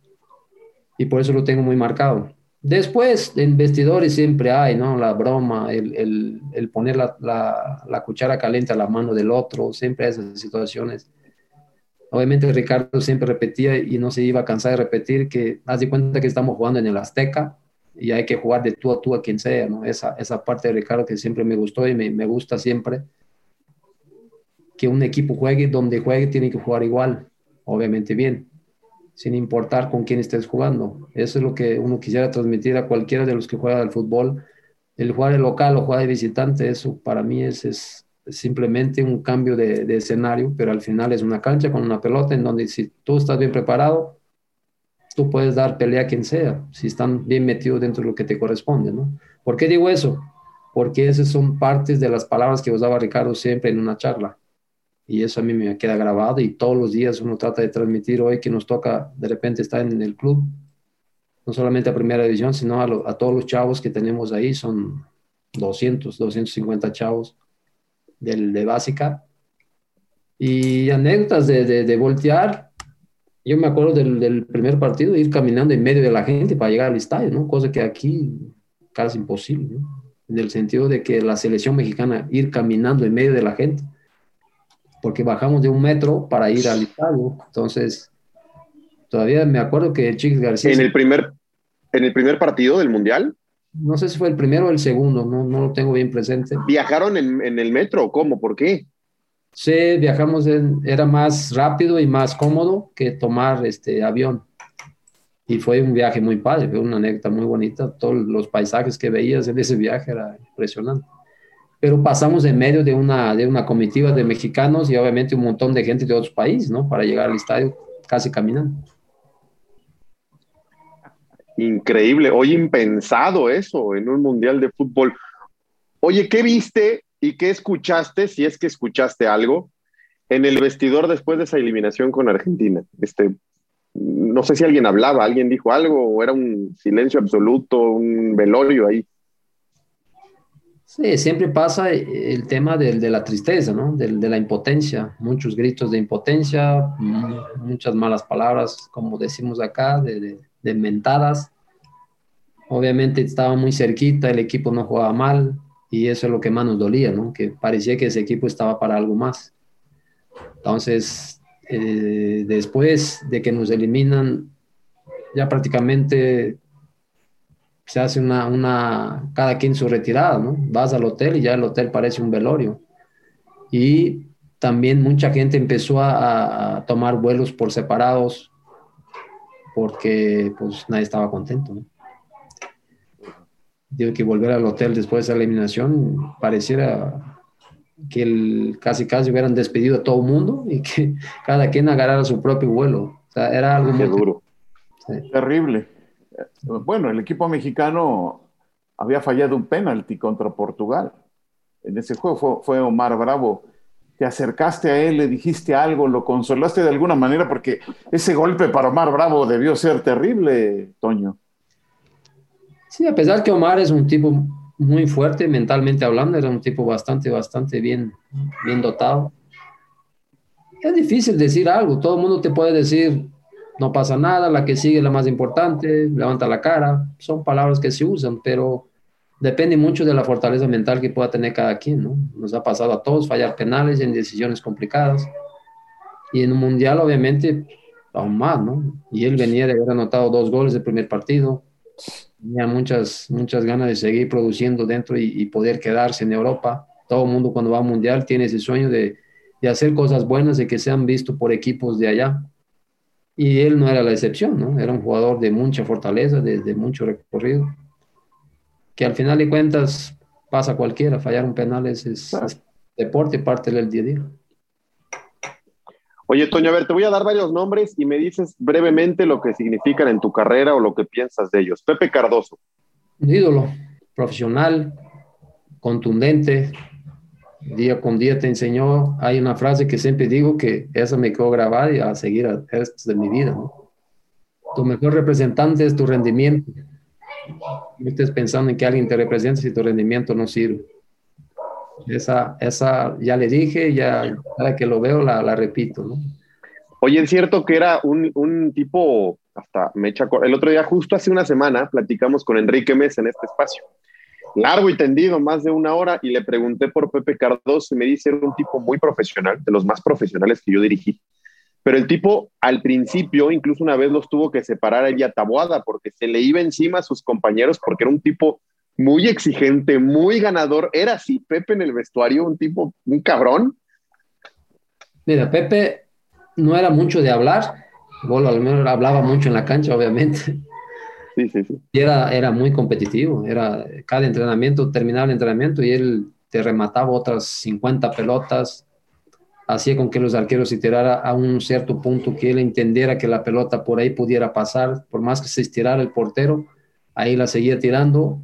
y por eso lo tengo muy marcado. Después, en vestidores siempre hay, ¿no? La broma, el, el, poner la, la, cuchara caliente a la mano del otro, siempre esas situaciones Obviamente Ricardo siempre repetía y no se iba a cansar de repetir que haz de cuenta que estamos jugando en el Azteca y hay que jugar de tú a tú a quien sea, ¿no? Esa, esa parte de Ricardo que siempre me gustó y me, me gusta siempre, que un equipo juegue donde juegue tiene que jugar igual, obviamente bien, sin importar con quién estés jugando. Eso es lo que uno quisiera transmitir a cualquiera de los que juega al fútbol. El jugar de local o jugar de visitante, eso para mí es, es, simplemente un cambio de, escenario, pero al final es una cancha con una pelota en donde si tú estás bien preparado, tú puedes dar pelea a quien sea, si están bien metidos dentro de lo que te corresponde, ¿no? ¿Por qué digo eso? Porque esas son partes de las palabras que usaba Ricardo siempre en una charla. Y eso a mí me queda grabado y todos los días uno trata de transmitir hoy que nos toca de repente estar en el club, no solamente a primera división, sino a, todos los chavos que tenemos ahí, son 200, 250 chavos del, de básica. Y anécdotas de, de, voltear. Yo me acuerdo del, primer partido, ir caminando en medio de la gente para llegar al estadio, ¿no? Cosa que aquí casi imposible. En el sentido de que la selección mexicana ir caminando en medio de la gente, porque bajamos de un metro para ir al estadio. Entonces, todavía me acuerdo que Chiquis García... En el primer, en el primer partido del Mundial. No sé si fue el primero o el segundo, no, no lo tengo bien presente. ¿Viajaron en, el metro o cómo? ¿Por qué? Sí, viajamos, era más rápido y más cómodo que tomar este avión. Y fue un viaje muy padre, fue una anécdota muy bonita. Todos los paisajes que veías en ese viaje era impresionante. Pero pasamos en medio de una, de una comitiva de mexicanos y obviamente un montón de gente de otros países, ¿no? Para llegar al estadio casi caminando. Increíble, hoy impensado eso en un mundial de fútbol. Oye, ¿qué viste y qué escuchaste, si es que escuchaste algo, en el vestidor después de esa eliminación con Argentina? Este, no sé si alguien hablaba, alguien dijo algo, o era un silencio absoluto, un velorio ahí. Sí, siempre pasa el tema de, de la tristeza, ¿no? De, de, la impotencia, muchos gritos de impotencia, muchas malas palabras, como decimos acá, de, de, mentadas. Obviamente estaba muy cerquita, el equipo no jugaba mal y eso es lo que más nos dolía, ¿no? Que parecía que ese equipo estaba para algo más. Entonces, eh, después de que nos eliminan, ya prácticamente se hace una, una, cada quien su retirada, ¿no? Vas al hotel y ya el hotel parece un velorio. Y también mucha gente empezó a, a tomar vuelos por separados porque pues nadie estaba contento, ¿no? Digo que volver al hotel después de esa eliminación pareciera que el, casi casi hubieran despedido a todo el mundo y que cada quien agarrara su propio vuelo. O sea, era algo muy duro. Sí. Terrible bueno, el equipo mexicano había fallado un penalti contra Portugal. En ese juego fue, Omar Bravo. Te acercaste a él, le dijiste algo, lo consolaste de alguna manera, porque ese golpe para Omar Bravo debió ser terrible, Toño. Sí, a pesar que Omar es un tipo muy fuerte mentalmente hablando, era un tipo bastante, bastante bien, bien dotado. Es difícil decir algo, todo el mundo te puede decir, no pasa nada, la que sigue es la más importante, levanta la cara, son palabras que se usan, pero depende mucho de la fortaleza mental que pueda tener cada quien, ¿no? Nos ha pasado a todos fallar penales en decisiones complicadas. Y en un mundial, obviamente, aún más, ¿no? Y él venía de haber anotado dos goles del primer partido, tenía muchas, muchas ganas de seguir produciendo dentro y, poder quedarse en Europa. Todo el mundo cuando va a mundial tiene ese sueño de, de hacer cosas buenas, de que sean vistos por equipos de allá. Y él no era la excepción, ¿no? Era un jugador de mucha fortaleza, de, de mucho recorrido, que al final de cuentas pasa cualquiera, fallar un penal es, es, es deporte, parte del día a día. Oye, Toño, a ver, te voy a dar varios nombres y me dices brevemente lo que significan en tu carrera o lo que piensas de ellos. Pepe Cardoso. Un ídolo, profesional, contundente, día con día te enseñó, hay una frase que siempre digo que esa me quedó grabada y a seguir el resto de mi vida. ¿no? Tu mejor representante es tu rendimiento. No estés pensando en que alguien te represente si tu rendimiento no sirve. Esa, esa ya le dije, ya cada que lo veo la, la repito. ¿no? Oye, es cierto que era un, un tipo, hasta me echa, el otro día, justo hace una semana, platicamos con Enrique Mesa en este espacio largo y tendido, más de una hora, y le pregunté por Pepe Cardoso y me dice, era un tipo muy profesional, de los más profesionales que yo dirigí. Pero el tipo al principio, incluso una vez los tuvo que separar a Taboada porque se le iba encima a sus compañeros porque era un tipo muy exigente, muy ganador. Era así Pepe en el vestuario, un tipo, un cabrón. Mira, Pepe no era mucho de hablar, bueno, al menos hablaba mucho en la cancha, obviamente Y era, era muy competitivo, era cada entrenamiento, terminaba el entrenamiento y él te remataba otras 50 pelotas, hacía con que los arqueros se tirara a un cierto punto que él entendiera que la pelota por ahí pudiera pasar, por más que se estirara el portero, ahí la seguía tirando,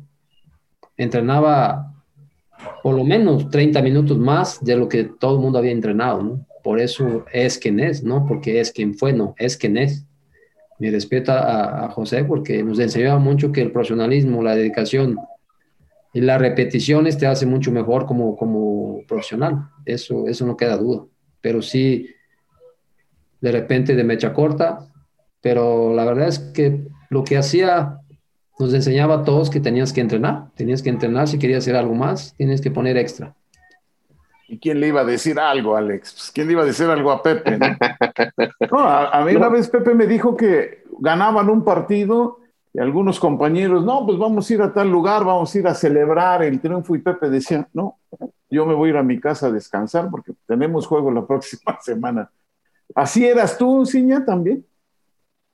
entrenaba por lo menos 30 minutos más de lo que todo el mundo había entrenado. Por eso es quien es, ¿no? Porque es quien fue, no, es quien es mi respeto a, José porque nos enseñaba mucho que el profesionalismo, la dedicación y las repeticiones te hace mucho mejor como, como profesional. Eso, eso no queda duda. Pero sí, de repente de mecha corta, pero la verdad es que lo que hacía nos enseñaba a todos que tenías que entrenar. Tenías que entrenar si querías hacer algo más, tienes que poner extra. ¿Y quién le iba a decir algo, Alex? Pues, ¿Quién le iba a decir algo a Pepe? No, no a, a, mí una vez Pepe me dijo que ganaban un partido y algunos compañeros, no, pues vamos a ir a tal lugar, vamos a ir a celebrar el triunfo. Y Pepe decía, no, yo me voy a ir a mi casa a descansar porque tenemos juego la próxima semana. ¿Así eras tú, Ciña, también?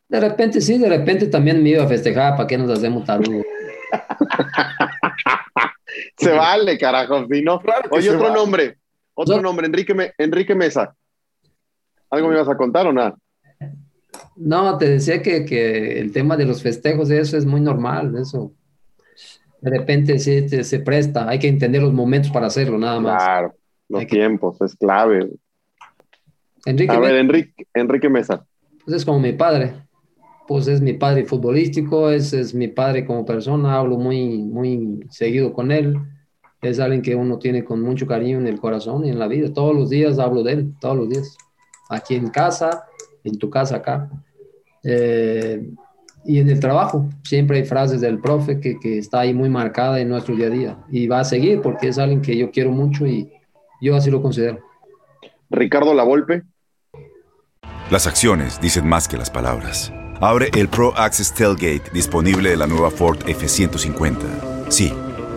De repente sí, de repente también me iba a festejar, ¿para qué nos hacemos tarugo? se vale, carajo, si no. Claro Oye, otro vale. nombre, otro nombre, Enrique, Me Enrique Mesa. ¿Algo me ibas a contar o nada? No, te decía que, que, el tema de los festejos, eso es muy normal, eso. De repente sí, se, se presta, hay que entender los momentos para hacerlo, nada más. Claro, los hay tiempos, que... es clave. Enrique a ver, Enrique, Enrique Mesa. Pues es como mi padre, pues es mi padre futbolístico, es, es mi padre como persona, hablo muy, muy seguido con él. Es alguien que uno tiene con mucho cariño en el corazón y en la vida. Todos los días hablo de él, todos los días. Aquí en casa, en tu casa acá. Eh, y en el trabajo, siempre hay frases del profe que, que, está ahí muy marcada en nuestro día a día. Y va a seguir porque es alguien que yo quiero mucho y yo así lo considero. Ricardo Lavolpe. Las acciones dicen más que las palabras. Abre el Pro Access Tailgate disponible de la nueva Ford F-150. Sí,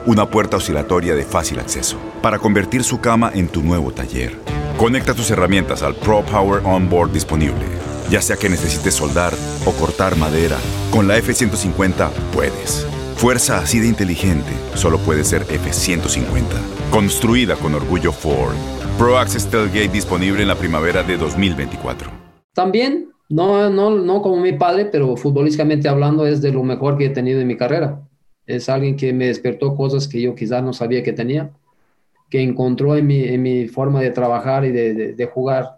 una puerta oscilatoria de fácil acceso para convertir su cama en tu nuevo taller. Conecta tus herramientas al Pro Power Onboard disponible. Ya sea que necesites soldar o cortar madera, con la F-150 puedes. Fuerza así de inteligente solo puede ser F-150. Construida con orgullo Ford. Pro Access Tailgate disponible en la primavera de 2024. También, no, no, no como mi padre, pero futbolísticamente hablando es de lo mejor que he tenido en mi carrera. Es alguien que me despertó cosas que yo quizás no sabía que tenía, que encontró en mi, en mi forma de trabajar y de, de, de jugar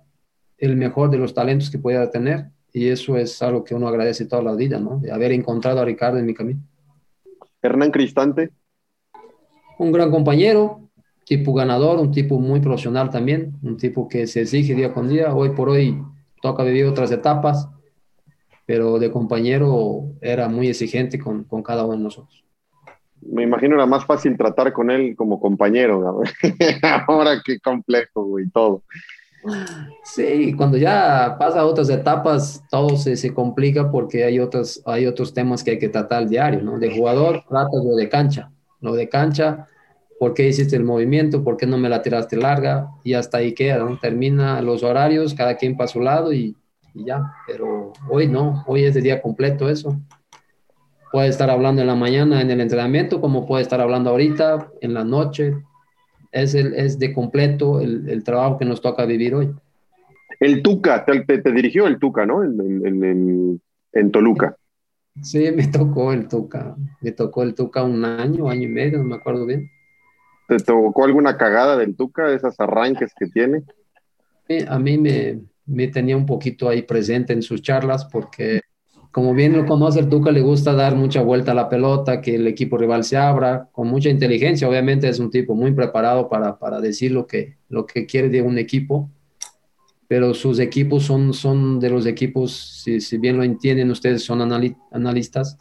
el mejor de los talentos que podía tener. Y eso es algo que uno agradece toda la vida, ¿no? De haber encontrado a Ricardo en mi camino. Hernán Cristante. Un gran compañero, tipo ganador, un tipo muy profesional también, un tipo que se exige día con día. Hoy por hoy toca vivir otras etapas, pero de compañero era muy exigente con, con cada uno de nosotros. Me imagino era más fácil tratar con él como compañero. Ahora qué complejo y todo. Sí, cuando ya pasa otras etapas, todo se, se, complica porque hay otros, hay otros temas que hay que tratar al diario, ¿no? De jugador, tratas lo de cancha. Lo de cancha, ¿por qué hiciste el movimiento? ¿Por qué no me la tiraste larga? Y hasta ahí queda, ¿no? Termina los horarios, cada quien para su lado y, y ya. Pero hoy no, hoy es de día completo eso. Puede estar hablando en la mañana en el entrenamiento, como puede estar hablando ahorita, en la noche, es, el, es de completo el, el, trabajo que nos toca vivir hoy. El Tuca, te, te, te dirigió el Tuca, ¿no? En, en, en, en, Toluca. Sí, me tocó el Tuca. Me tocó el Tuca un año, año y medio, no me acuerdo bien. ¿Te tocó alguna cagada del Tuca, esos arranques que tiene? Sí, a mí me, me tenía un poquito ahí presente en sus charlas porque como bien lo conoce el Tuca, le gusta dar mucha vuelta a la pelota, que el equipo rival se abra, con mucha inteligencia. Obviamente es un tipo muy preparado para, para decir lo que, lo que quiere de un equipo, pero sus equipos son, son de los equipos, si, si bien lo entienden ustedes, son analistas,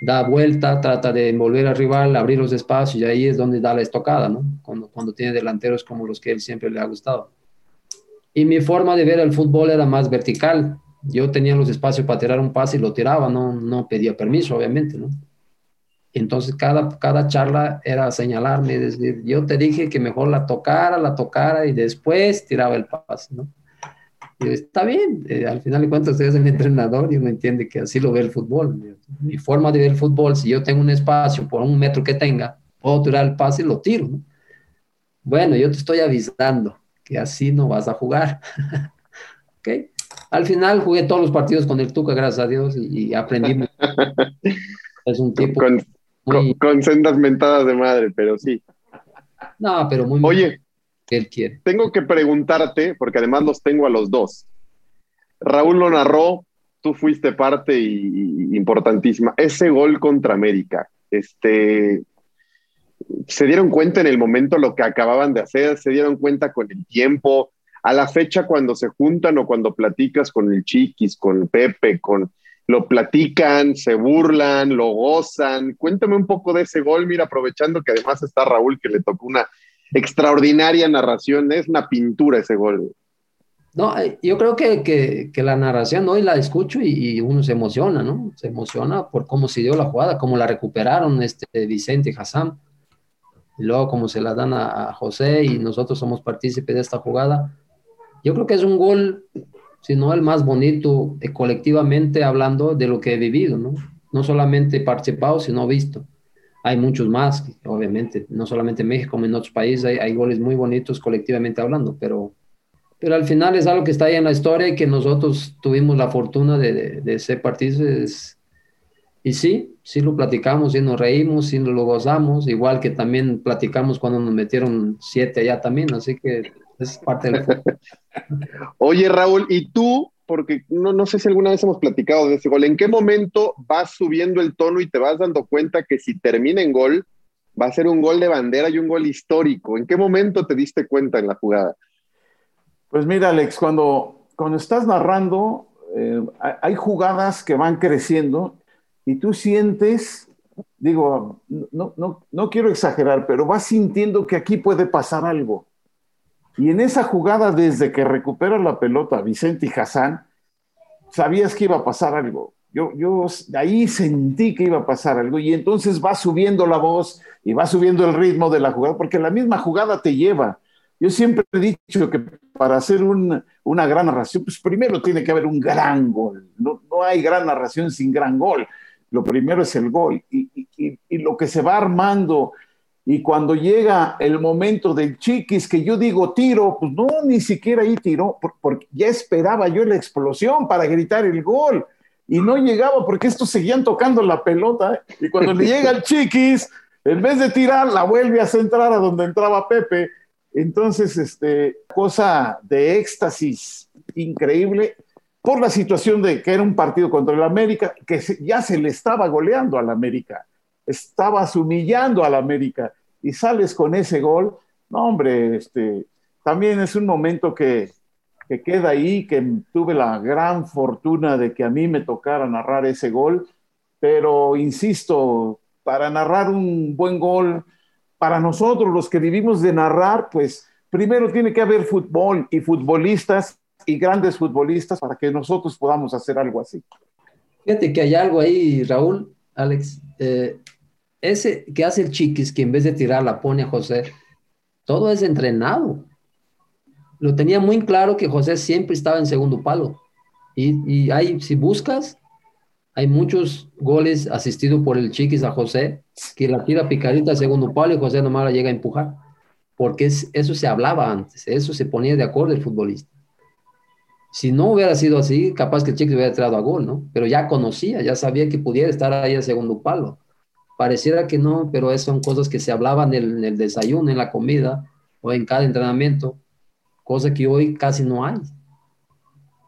da vuelta, trata de envolver al rival, abrir los espacios y ahí es donde da la estocada, ¿no? Cuando, cuando tiene delanteros como los que él siempre le ha gustado. Y mi forma de ver el fútbol era más vertical, yo tenía los espacios para tirar un pase y lo tiraba, no, no pedía permiso, obviamente, ¿no? Entonces, cada, cada charla era señalarme, decir, yo te dije que mejor la tocara, la tocara y después tiraba el pase, ¿no? Y está bien, eh, al final de cuentas usted es el entrenador y uno entiende que así lo ve el fútbol. Mi forma de ver el fútbol, si yo tengo un espacio por un metro que tenga, puedo tirar el pase y lo tiro, ¿no? Bueno, yo te estoy avisando que así no vas a jugar. ¿Ok? Al final jugué todos los partidos con el Tuca, gracias a Dios, y, y aprendí. es un tipo. Con, muy... con, con, sendas mentadas de madre, pero sí. No, pero muy. Oye, que él quiere. Tengo que preguntarte, porque además los tengo a los dos. Raúl lo narró, tú fuiste parte y, y importantísima. Ese gol contra América, este. ¿Se dieron cuenta en el momento lo que acababan de hacer? ¿Se dieron cuenta con el tiempo? A la fecha cuando se juntan o cuando platicas con el Chiquis, con Pepe, con lo platican, se burlan, lo gozan. Cuéntame un poco de ese gol, mira, aprovechando que además está Raúl, que le tocó una extraordinaria narración, es una pintura ese gol. No, eh, yo creo que, que, la narración hoy la escucho y, y, uno se emociona, ¿no? Se emociona por cómo se dio la jugada, cómo la recuperaron este Vicente Hassan, y luego cómo se la dan a, a José y nosotros somos partícipes de esta jugada yo creo que es un gol, si no el más bonito, eh, colectivamente hablando de lo que he vivido, ¿no? No solamente participado, sino visto. Hay muchos más, obviamente, no solamente en México, como en otros países, hay, hay goles muy bonitos colectivamente hablando, pero, pero al final es algo que está ahí en la historia y que nosotros tuvimos la fortuna de, de, de ser partícipes. Y sí, sí lo platicamos, sí nos reímos, sí lo gozamos, igual que también platicamos cuando nos metieron siete allá también, así que es parte del fútbol. Oye, Raúl, ¿y tú? Porque no, no sé si alguna vez hemos platicado de ese gol. ¿En qué momento vas subiendo el tono y te vas dando cuenta que si termina en gol, va a ser un gol de bandera y un gol histórico. ¿En qué momento te diste cuenta en la jugada? Pues mira, Alex, cuando, cuando estás narrando, eh, hay jugadas que van creciendo y tú sientes, digo, no, no, no quiero exagerar, pero vas sintiendo que aquí puede pasar algo. Y en esa jugada, desde que recupera la pelota Vicente y Hassan, sabías que iba a pasar algo. Yo, yo ahí sentí que iba a pasar algo y entonces va subiendo la voz y va subiendo el ritmo de la jugada, porque la misma jugada te lleva. Yo siempre he dicho que para hacer una gran narración, pues primero tiene que haber un gran gol. No, no hay gran narración sin gran gol. Lo primero es el gol. Y, lo que se va armando, y cuando llega el momento del chiquis, que yo digo tiro, pues no, ni siquiera ahí tiró, porque ya esperaba yo la explosión para gritar el gol y no llegaba porque estos seguían tocando la pelota y cuando le llega el chiquis, en vez de tirar, la vuelve a centrar a donde entraba Pepe. Entonces, este, cosa de éxtasis increíble por la situación de que era un partido contra el América, que ya se le estaba goleando al América, estabas humillando al América y sales con ese gol. No, hombre, este, también es un momento que, que queda ahí, que tuve la gran fortuna de que a mí me tocara narrar ese gol, pero insisto, para narrar un buen gol, para nosotros los que vivimos de narrar, pues primero tiene que haber fútbol y futbolistas y grandes futbolistas para que nosotros podamos hacer algo así. Fíjate que hay algo ahí, Raúl, Alex, eh, ese que hace el chiquis, que en vez de tirar la pone a José, todo es entrenado lo tenía muy claro que José siempre estaba en segundo palo. Y, y hay, si buscas, hay muchos goles asistidos por el Chiquis a José, que la tira picadita al segundo palo y José nomás la llega a empujar. Porque eso se hablaba antes, eso se ponía de acuerdo el futbolista. Si no hubiera sido así, capaz que el Chiquis hubiera entrado a gol, ¿no? Pero ya conocía, ya sabía que pudiera estar ahí al segundo palo. Pareciera que no, pero esas son cosas que se hablaban en el desayuno, en la comida o en cada entrenamiento cosa que hoy casi no hay.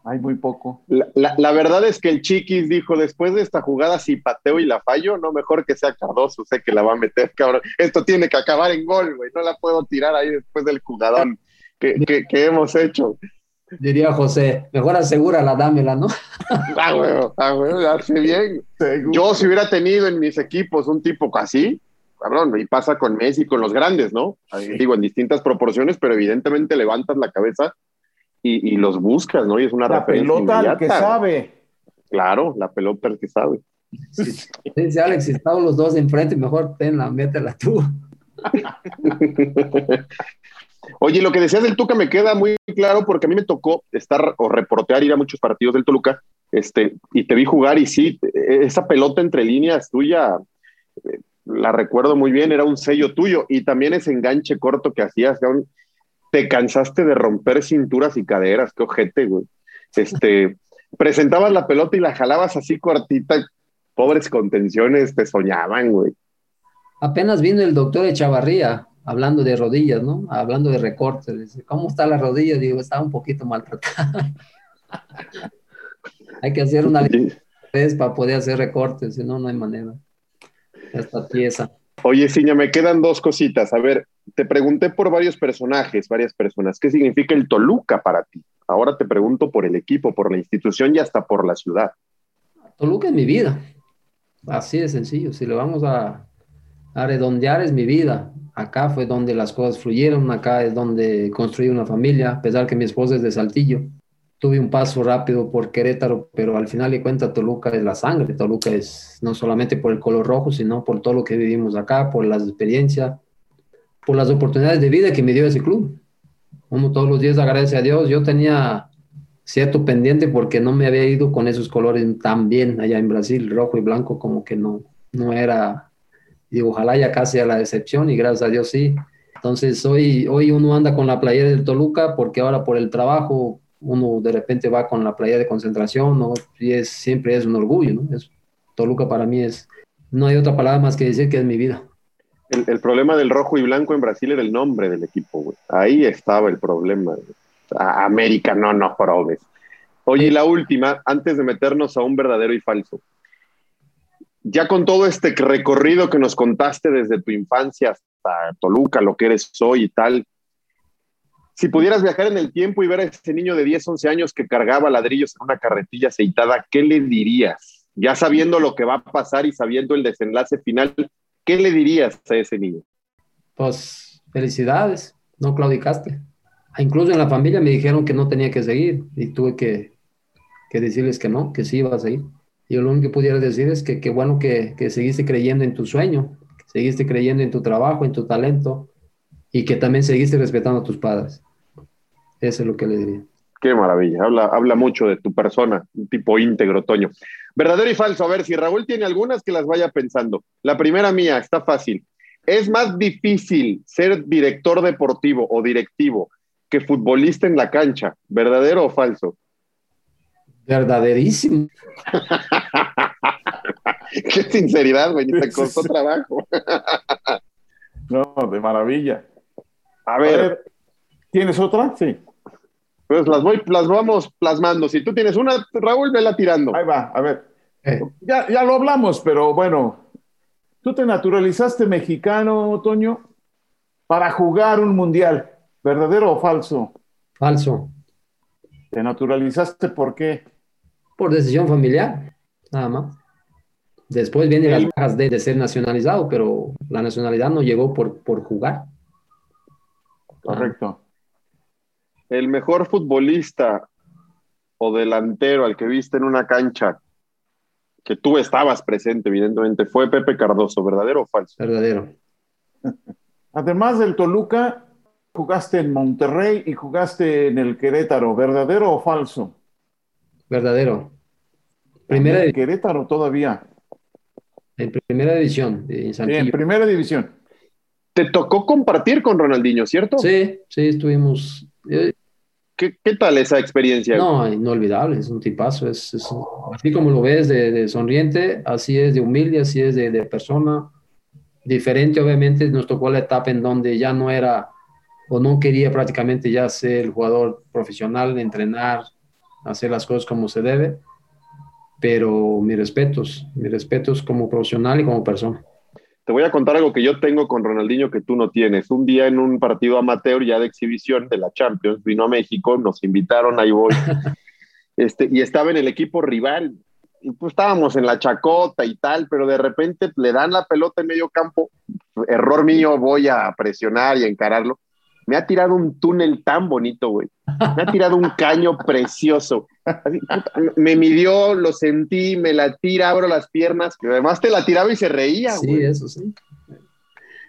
Hay muy poco. La, verdad es que el Chiquis dijo, después de esta jugada, si pateo y la fallo, no mejor que sea Cardoso, sé que la va a meter, cabrón. Esto tiene que acabar en gol, güey. No la puedo tirar ahí después del jugadón que, que, hemos hecho. Diría José, mejor asegúrala, dámela, ¿no? ah, güey, ah, güey, hace bien. Yo si hubiera tenido en mis equipos un tipo así, cabrón, y pasa con Messi, con los grandes, ¿no? Digo, en distintas proporciones, pero evidentemente levantas la cabeza y, los buscas, ¿no? Y es una la pelota al que sabe. Claro, la pelota al que sabe. Dice Alex, si estamos los dos enfrente, mejor tenla, métela tú. Oye, lo que decías del Tuca me queda muy claro porque a mí me tocó estar o reportear, ir a muchos partidos del Toluca, este, y te vi jugar y sí, esa pelota entre líneas tuya, la recuerdo muy bien, era un sello tuyo y también ese enganche corto que hacías, te cansaste de romper cinturas y caderas, qué ojete, güey. Este, presentabas la pelota y la jalabas así cortita, pobres contenciones te soñaban, güey. Apenas vino el doctor Echavarría hablando de rodillas, ¿no? Hablando de recortes. ¿Cómo está la rodilla? Digo, está un poquito maltratada. hay que hacer una vez para poder hacer recortes, si no, no hay manera esta pieza. Oye, Ciña, me quedan dos cositas. A ver, te pregunté por varios personajes, varias personas. ¿Qué significa el Toluca para ti? Ahora te pregunto por el equipo, por la institución y hasta por la ciudad. Toluca es mi vida. Así de sencillo. Si lo vamos a, a redondear, es mi vida. Acá fue donde las cosas fluyeron, acá es donde construí una familia, a pesar que mi esposa es de Saltillo tuve un paso rápido por Querétaro, pero al final de cuentas Toluca es la sangre. Toluca es no solamente por el color rojo, sino por todo lo que vivimos acá, por las experiencias, por las oportunidades de vida que me dio ese club. Como todos los días agradece a Dios. Yo tenía cierto pendiente porque no me había ido con esos colores tan bien allá en Brasil, rojo y blanco, como que no, no era. Y ojalá ya casi a la decepción y gracias a Dios sí. Entonces hoy, hoy uno anda con la playera del Toluca porque ahora por el trabajo uno de repente va con la playa de concentración. Y es, siempre es un orgullo, ¿no? Toluca para mí es, no hay otra palabra más que decir que es mi vida. El, problema del rojo y blanco en Brasil era el nombre del equipo, güey. Ahí estaba el problema. América, no, no probes. Oye, y la última, antes de meternos a un verdadero y falso. Ya con todo este recorrido que nos contaste desde tu infancia hasta Toluca, lo que eres hoy y tal, si pudieras viajar en el tiempo y ver a ese niño de 10, 11 años que cargaba ladrillos en una carretilla aceitada, ¿qué le dirías? Ya sabiendo lo que va a pasar y sabiendo el desenlace final, ¿qué le dirías a ese niño? Pues felicidades, no claudicaste. Ah, incluso en la familia me dijeron que no tenía que seguir y tuve que, que decirles que no, que sí iba a seguir. Y lo único que pudiera decir es que qué bueno que, que seguiste creyendo en tu sueño, que seguiste creyendo en tu trabajo, en tu talento y que también seguiste respetando a tus padres. Eso es lo que le diría. Qué maravilla, habla, habla mucho de tu persona, un tipo íntegro, Toño. Verdadero y falso, a ver, si Raúl tiene algunas que las vaya pensando. La primera mía, está fácil. ¿Es más difícil ser director deportivo o directivo que futbolista en la cancha? ¿Verdadero o falso? Verdaderísimo. Qué sinceridad, güey, te costó trabajo. no, de maravilla. A ver. A ver. ¿Tienes otra? Sí. Pues las voy, las vamos plasmando. Si tú tienes una, Raúl, vela tirando. Ahí va, a ver. Eh. Ya, ya lo hablamos, pero bueno. ¿Tú te naturalizaste mexicano, Toño, para jugar un mundial? ¿Verdadero o falso? Falso. ¿Te naturalizaste por qué? Por decisión familiar, nada más. Después vienen las bajas de, de, ser nacionalizado, pero la nacionalidad no llegó por, por jugar. Correcto. El mejor futbolista o delantero al que viste en una cancha, que tú estabas presente, evidentemente, fue Pepe Cardoso, ¿verdadero o falso? Verdadero. Además del Toluca, jugaste en Monterrey y jugaste en el Querétaro, ¿verdadero o falso? Verdadero. Primera en Querétaro todavía. En primera división. En primera división. Te tocó compartir con Ronaldinho, ¿cierto? Sí, sí, estuvimos. ¿Qué, qué tal esa experiencia? No, inolvidable, es un tipazo. Es, es así como lo ves de, de, sonriente, así es de humilde, así es de, de persona. Diferente, obviamente, nos tocó la etapa en donde ya no era o no quería prácticamente ya ser el jugador profesional, entrenar, hacer las cosas como se debe, pero mis respetos, mis respetos como profesional y como persona. Te voy a contar algo que yo tengo con Ronaldinho que tú no tienes. Un día en un partido amateur ya de exhibición de la Champions, vino a México, nos invitaron, ahí voy, este, y estaba en el equipo rival. Y pues estábamos en la chacota y tal, pero de repente le dan la pelota en medio campo, error mío, voy a presionar y encararlo me ha tirado un túnel tan bonito, güey. Me ha tirado un caño precioso. me midió, lo sentí, me la tira, abro las piernas, y además te la tiraba y se reía, sí, güey. Sí, eso sí.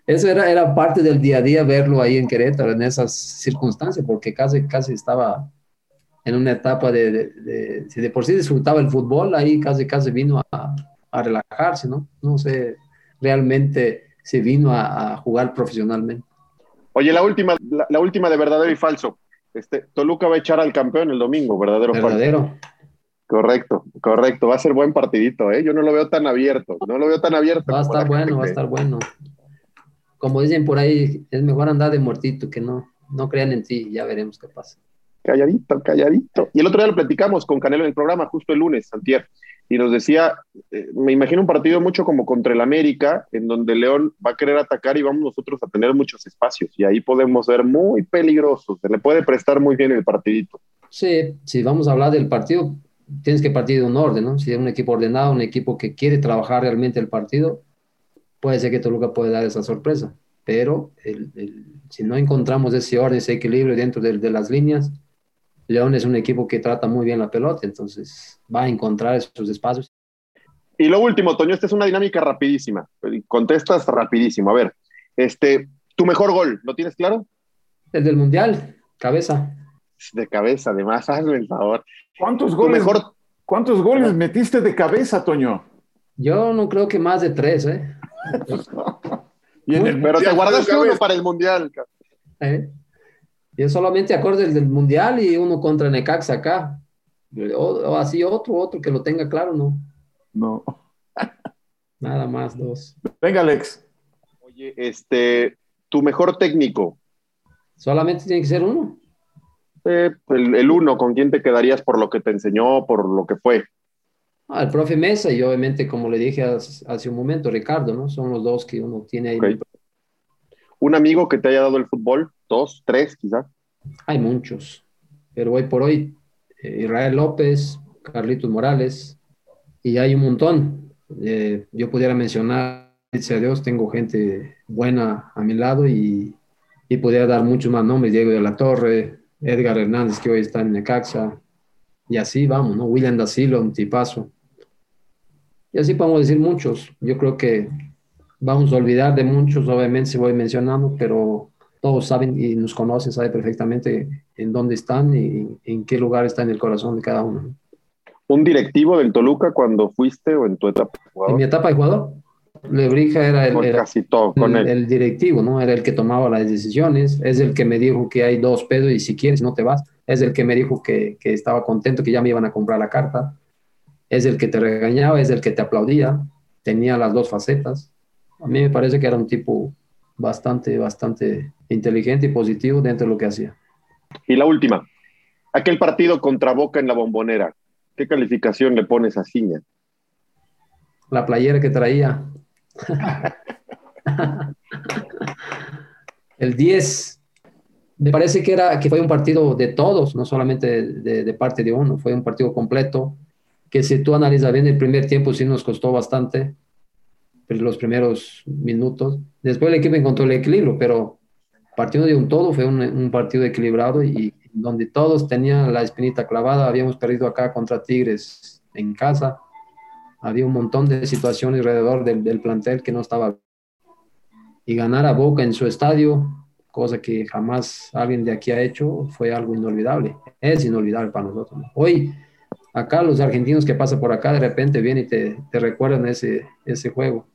Eso era, era parte del día a día verlo ahí en Querétaro, en esas circunstancias, porque casi, casi estaba en una etapa de, de, de si de por sí disfrutaba el fútbol, ahí casi, casi vino a, a relajarse, ¿no? No sé realmente si vino a, a jugar profesionalmente. Oye, la última, la, la, última de verdadero y falso. Este, Toluca va a echar al campeón el domingo, verdadero o falso. Verdadero. Correcto, correcto. Va a ser buen partidito, ¿eh? Yo no lo veo tan abierto. No lo veo tan abierto. Va a estar bueno, va a estar bueno. Como dicen por ahí, es mejor andar de muertito que no, no crean en ti. Ya veremos qué pasa. Calladito, calladito. Y el otro día lo platicamos con Canelo en el programa, justo el lunes, Santiago y nos decía, eh, me imagino un partido mucho como contra el América, en donde León va a querer atacar y vamos nosotros a tener muchos espacios y ahí podemos ser muy peligrosos, se le puede prestar muy bien el partidito. Sí, si vamos a hablar del partido, tienes que partir de un orden, ¿no? Si es un equipo ordenado, un equipo que quiere trabajar realmente el partido, puede ser que Toluca puede dar esa sorpresa, pero si no encontramos ese orden, ese equilibrio dentro de, de las líneas, León es un equipo que trata muy bien la pelota, entonces va a encontrar esos espacios. Y lo último, Toño, esta es una dinámica rapidísima. Contestas rapidísimo. A ver, este, tu mejor gol, ¿lo tienes claro? El del Mundial, cabeza. De cabeza, además, hazme el favor. ¿Cuántos goles, mejor... ¿cuántos goles metiste de cabeza, Toño? Yo no creo que más de tres, ¿eh? y en el Pero te guardaste uno para el Mundial. ¿Eh? Yo solamente acuerdo el del Mundial y uno contra Necaxa acá. O, o, así otro, otro que lo tenga claro, ¿no? No. Nada más, dos. Venga, Alex. Oye, este, tu mejor técnico. ¿Solamente tiene que ser uno? Eh, el, el, uno, ¿con quién te quedarías por lo que te enseñó, por lo que fue? Ah, el profe Mesa y obviamente, como le dije hace, un momento, Ricardo, ¿no? Son los dos que uno tiene ahí. ¿Un amigo que te haya dado el fútbol? ¿Dos, tres, quizás? Hay muchos, pero hoy por hoy, eh, Israel López, Carlitos Morales, y hay un montón. Eh, yo pudiera mencionar, a Dios, tengo gente buena a mi lado y, y pudiera dar muchos más nombres, Diego de la Torre, Edgar Hernández, que hoy está en Necaxa, y así vamos, ¿no? William da Silva, un tipazo. Y así podemos decir muchos. Yo creo que vamos a olvidar de muchos, obviamente, si voy mencionando, pero todos saben y nos conocen, saben perfectamente en dónde están y en qué lugar está en el corazón de cada uno. ¿Un directivo del Toluca cuando fuiste o en tu etapa de jugador? En mi etapa de jugador. Lebrija era el, casi todo, con el, el, directivo, ¿no? Era el que tomaba las decisiones, es el que me dijo que hay dos pesos y si quieres no te vas, es el que me dijo que, que estaba contento, que ya me iban a comprar la carta, es el que te regañaba, es el que te aplaudía, tenía las dos facetas. A mí me parece que era un tipo bastante, bastante inteligente y positivo dentro de lo que hacía. Y la última, aquel partido contra Boca en la bombonera, ¿qué calificación le pones a Ciña? La playera que traía. El 10. Me parece que, era, que fue un partido de todos, no solamente de, de parte de uno, fue un partido completo que si tú analizas bien el primer tiempo sí nos costó bastante, los primeros minutos. Después el equipo encontró el equilibrio, pero partiendo de un todo fue un, partido equilibrado y donde todos tenían la espinita clavada. Habíamos perdido acá contra Tigres en casa. Había un montón de situaciones alrededor del, del plantel que no estaba. Y ganar a Boca en su estadio, cosa que jamás alguien de aquí ha hecho, fue algo inolvidable. Es inolvidable para nosotros. Hoy acá los argentinos que pasan por acá de repente vienen y te, te recuerdan ese, ese juego.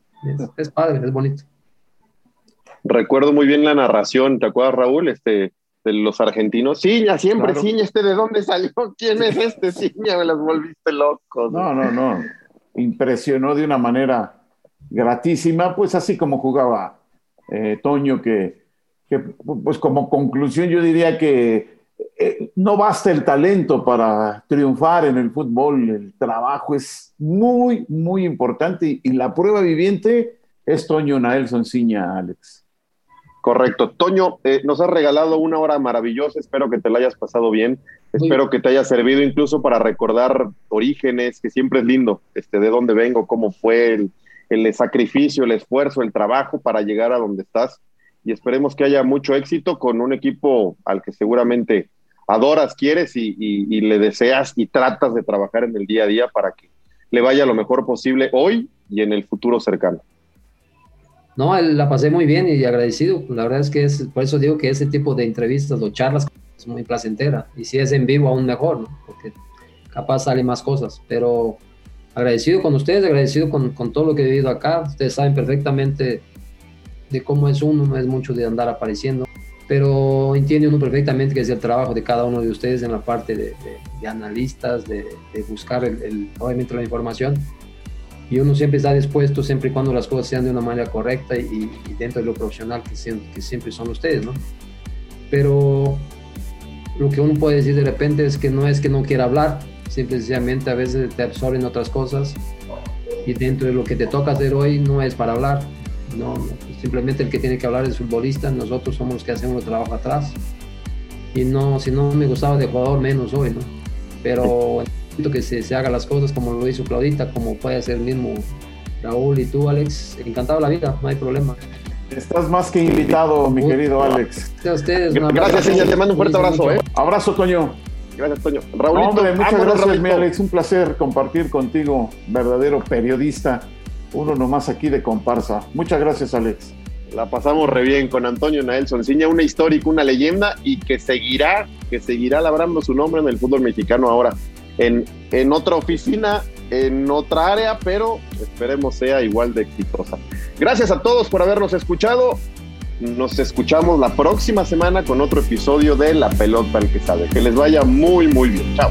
Es, padre, es bonito. Recuerdo muy bien la narración, ¿te acuerdas Raúl? Este, de los argentinos. Ciña, siempre Ciña, este de dónde salió, quién es este Ciña, me las volviste locos. No, no, no. Impresionó de una manera gratísima, pues así como jugaba eh, Toño, que, que, pues como conclusión yo diría que eh, no basta el talento para triunfar en el fútbol, el trabajo es muy, muy importante y, la prueba viviente es Toño Naelson Ciña, Alex. Correcto. Toño, eh, nos has regalado una hora maravillosa, espero que te la hayas pasado bien, espero que te haya servido incluso para recordar orígenes, que siempre es lindo, este, de dónde vengo, cómo fue el, el sacrificio, el esfuerzo, el trabajo para llegar a donde estás y esperemos que haya mucho éxito con un equipo al que seguramente adoras, quieres y, le deseas y tratas de trabajar en el día a día para que le vaya lo mejor posible hoy y en el futuro cercano. No, la pasé muy bien y agradecido. La verdad es que es, por eso digo que ese tipo de entrevistas o charlas es muy placentera. Y si es en vivo, aún mejor, porque capaz sale más cosas. Pero agradecido con ustedes, agradecido con, con todo lo que he vivido acá. Ustedes saben perfectamente de cómo es uno, no es mucho de andar apareciendo, pero entiende uno perfectamente que es el trabajo de cada uno de ustedes en la parte de, analistas, de, buscar el, obviamente la información. Y uno siempre está dispuesto, siempre y cuando las cosas sean de una manera correcta y, dentro de lo profesional que, que siempre son ustedes, ¿no? Pero lo que uno puede decir de repente es que no es que no quiera hablar, simplemente a veces te absorben otras cosas y dentro de lo que te toca hacer hoy no es para hablar, no, simplemente el que tiene que hablar es futbolista, nosotros somos los que hacemos el trabajo atrás. Y no, si no me gustaba de jugador, menos hoy, ¿no? Pero siento que se, se haga las cosas como lo hizo Claudita, como puede hacer el mismo Raúl y tú, Alex. Encantado la vida, no hay problema. Estás más que invitado, mi querido Alex. A ustedes, gracias, señor. Te mando un fuerte abrazo. ¿eh? Abrazo, Toño. Gracias, Toño. Raúl, muchas gracias, mi Alex. Un placer compartir contigo, verdadero periodista uno nomás aquí de comparsa. Muchas gracias, Alex. La pasamos re bien con Antonio Naelson Ciña, una histórica, una leyenda y que seguirá, que seguirá labrando su nombre en el fútbol mexicano ahora en, en otra oficina, en otra área, pero esperemos sea igual de exitosa. Gracias a todos por habernos escuchado. Nos escuchamos la próxima semana con otro episodio de La Pelota al que sabe. Que les vaya muy, muy bien. Chao.